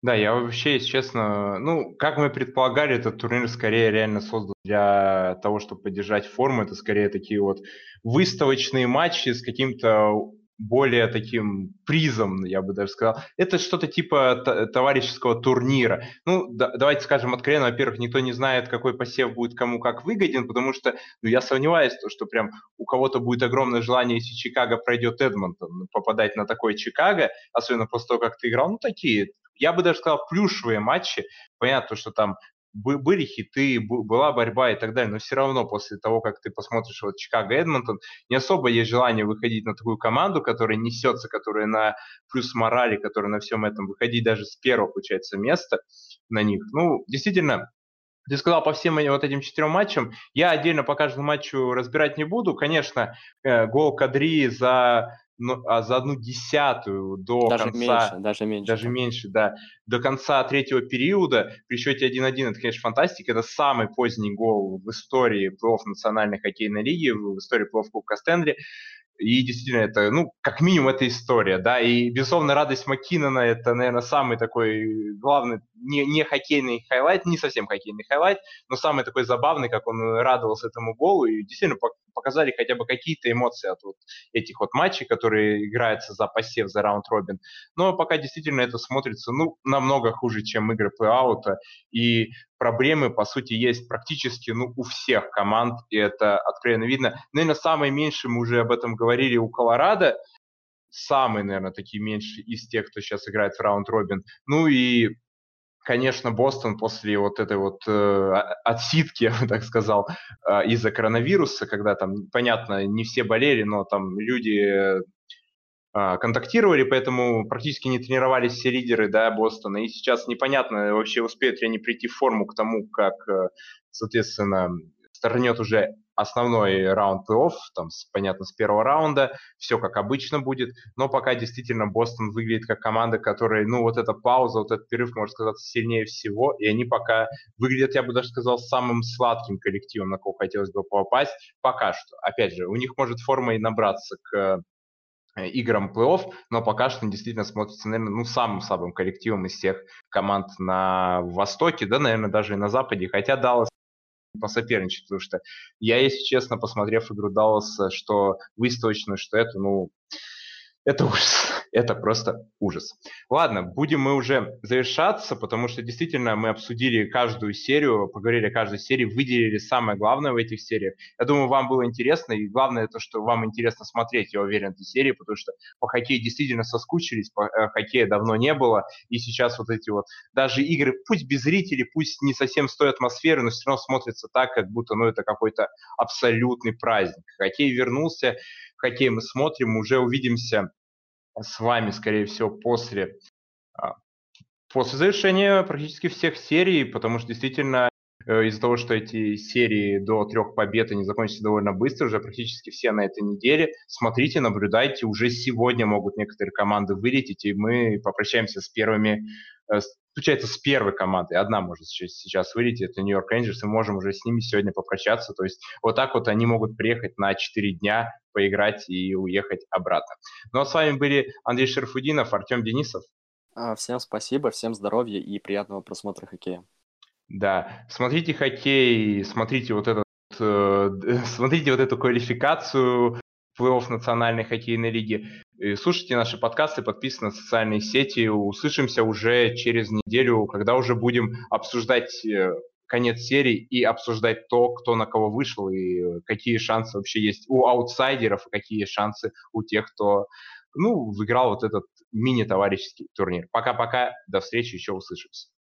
Да, я вообще, если честно, ну, как мы предполагали, этот турнир скорее реально создан для того, чтобы поддержать форму. Это скорее такие вот выставочные матчи с каким-то более таким призом, я бы даже сказал. Это что-то типа товарищеского турнира. Ну, да, давайте скажем откровенно, во-первых, никто не знает, какой посев будет кому как выгоден, потому что ну, я сомневаюсь, то, что прям у кого-то будет огромное желание, если Чикаго пройдет Эдмонтон, попадать на такой Чикаго, особенно после того, как ты играл, ну, такие я бы даже сказал, плюшевые матчи. Понятно, что там были хиты, была борьба и так далее, но все равно после того, как ты посмотришь вот Чикаго Эдмонтон, не особо есть желание выходить на такую команду, которая несется, которая на плюс морали, которая на всем этом выходить даже с первого, получается, места на них. Ну, действительно, ты сказал по всем вот этим четырем матчам. Я отдельно по каждому матчу разбирать не буду. Конечно, э, гол Кадри за ну, а за одну десятую до даже конца... Меньше, даже меньше. Даже меньше, да. До конца третьего периода при счете 1-1 это, конечно, фантастика. Это самый поздний гол в истории плей национальной хоккейной лиги, в истории плей Кубка Стэнли. И действительно, это, ну, как минимум, это история, да, и, безусловно, радость Маккинона – это, наверное, самый такой главный, не, не хоккейный highlight, не совсем хоккейный highlight, но самый такой забавный, как он радовался этому голу, и действительно показали хотя бы какие-то эмоции от вот этих вот матчей, которые играются за посев, за round-robin. Но пока действительно это смотрится, ну, намного хуже, чем игры плей-аута, и проблемы, по сути, есть практически ну, у всех команд, и это откровенно видно. Наверное, самое меньшее, мы уже об этом говорили, у Колорадо, самый, наверное, такие меньшие из тех, кто сейчас играет в раунд-робин. Ну и, конечно, Бостон после вот этой вот э, отсидки, я бы так сказал, э, из-за коронавируса, когда там, понятно, не все болели, но там люди а, контактировали, поэтому практически не тренировались все лидеры да, Бостона. И сейчас непонятно, вообще успеют ли они прийти в форму к тому, как, э, соответственно, стартанет уже основной раунд плей-офф, там, понятно, с первого раунда, все как обычно будет, но пока действительно Бостон выглядит как команда, которая, ну, вот эта пауза, вот этот перерыв, можно сказать, сильнее всего, и они пока выглядят, я бы даже сказал, самым сладким коллективом, на кого хотелось бы попасть, пока что. Опять же, у них может форма и набраться к Э, играм плей-офф, но пока что он действительно смотрится, наверное, ну, самым слабым коллективом из всех команд на Востоке, да, наверное, даже и на Западе, хотя Даллас посоперничать, потому что я, если честно, посмотрев игру Далласа, что выставочную, что это, ну, это ужас. Это просто ужас. Ладно, будем мы уже завершаться, потому что действительно мы обсудили каждую серию, поговорили о каждой серии, выделили самое главное в этих сериях. Я думаю, вам было интересно, и главное то, что вам интересно смотреть, я уверен, эти серии, потому что по хоккею действительно соскучились, по э, хоккея давно не было, и сейчас вот эти вот даже игры, пусть без зрителей, пусть не совсем с той атмосферы, но все равно смотрится так, как будто, ну, это какой-то абсолютный праздник. Хоккей вернулся, хоккей мы смотрим, уже увидимся с вами, скорее всего, после, а, после завершения практически всех серий, потому что действительно э, из-за того, что эти серии до трех побед они закончатся довольно быстро, уже практически все на этой неделе. Смотрите, наблюдайте, уже сегодня могут некоторые команды вылететь, и мы попрощаемся с первыми, э, получается, с первой командой. Одна может сейчас вылететь, это Нью-Йорк Рейнджерс, и можем уже с ними сегодня попрощаться. То есть вот так вот они могут приехать на 4 дня, поиграть и уехать обратно. Ну а с вами были Андрей Шерфудинов, Артем Денисов. А, всем спасибо, всем здоровья и приятного просмотра хоккея. Да, смотрите хоккей, смотрите вот этот, э, смотрите вот эту квалификацию плей-офф Национальной хоккейной лиги. Слушайте наши подкасты, подписывайтесь на социальные сети. Услышимся уже через неделю, когда уже будем обсуждать э, конец серии и обсуждать то, кто на кого вышел и какие шансы вообще есть у аутсайдеров, и какие шансы у тех, кто ну, выиграл вот этот мини-товарищеский турнир. Пока-пока, до встречи, еще услышимся.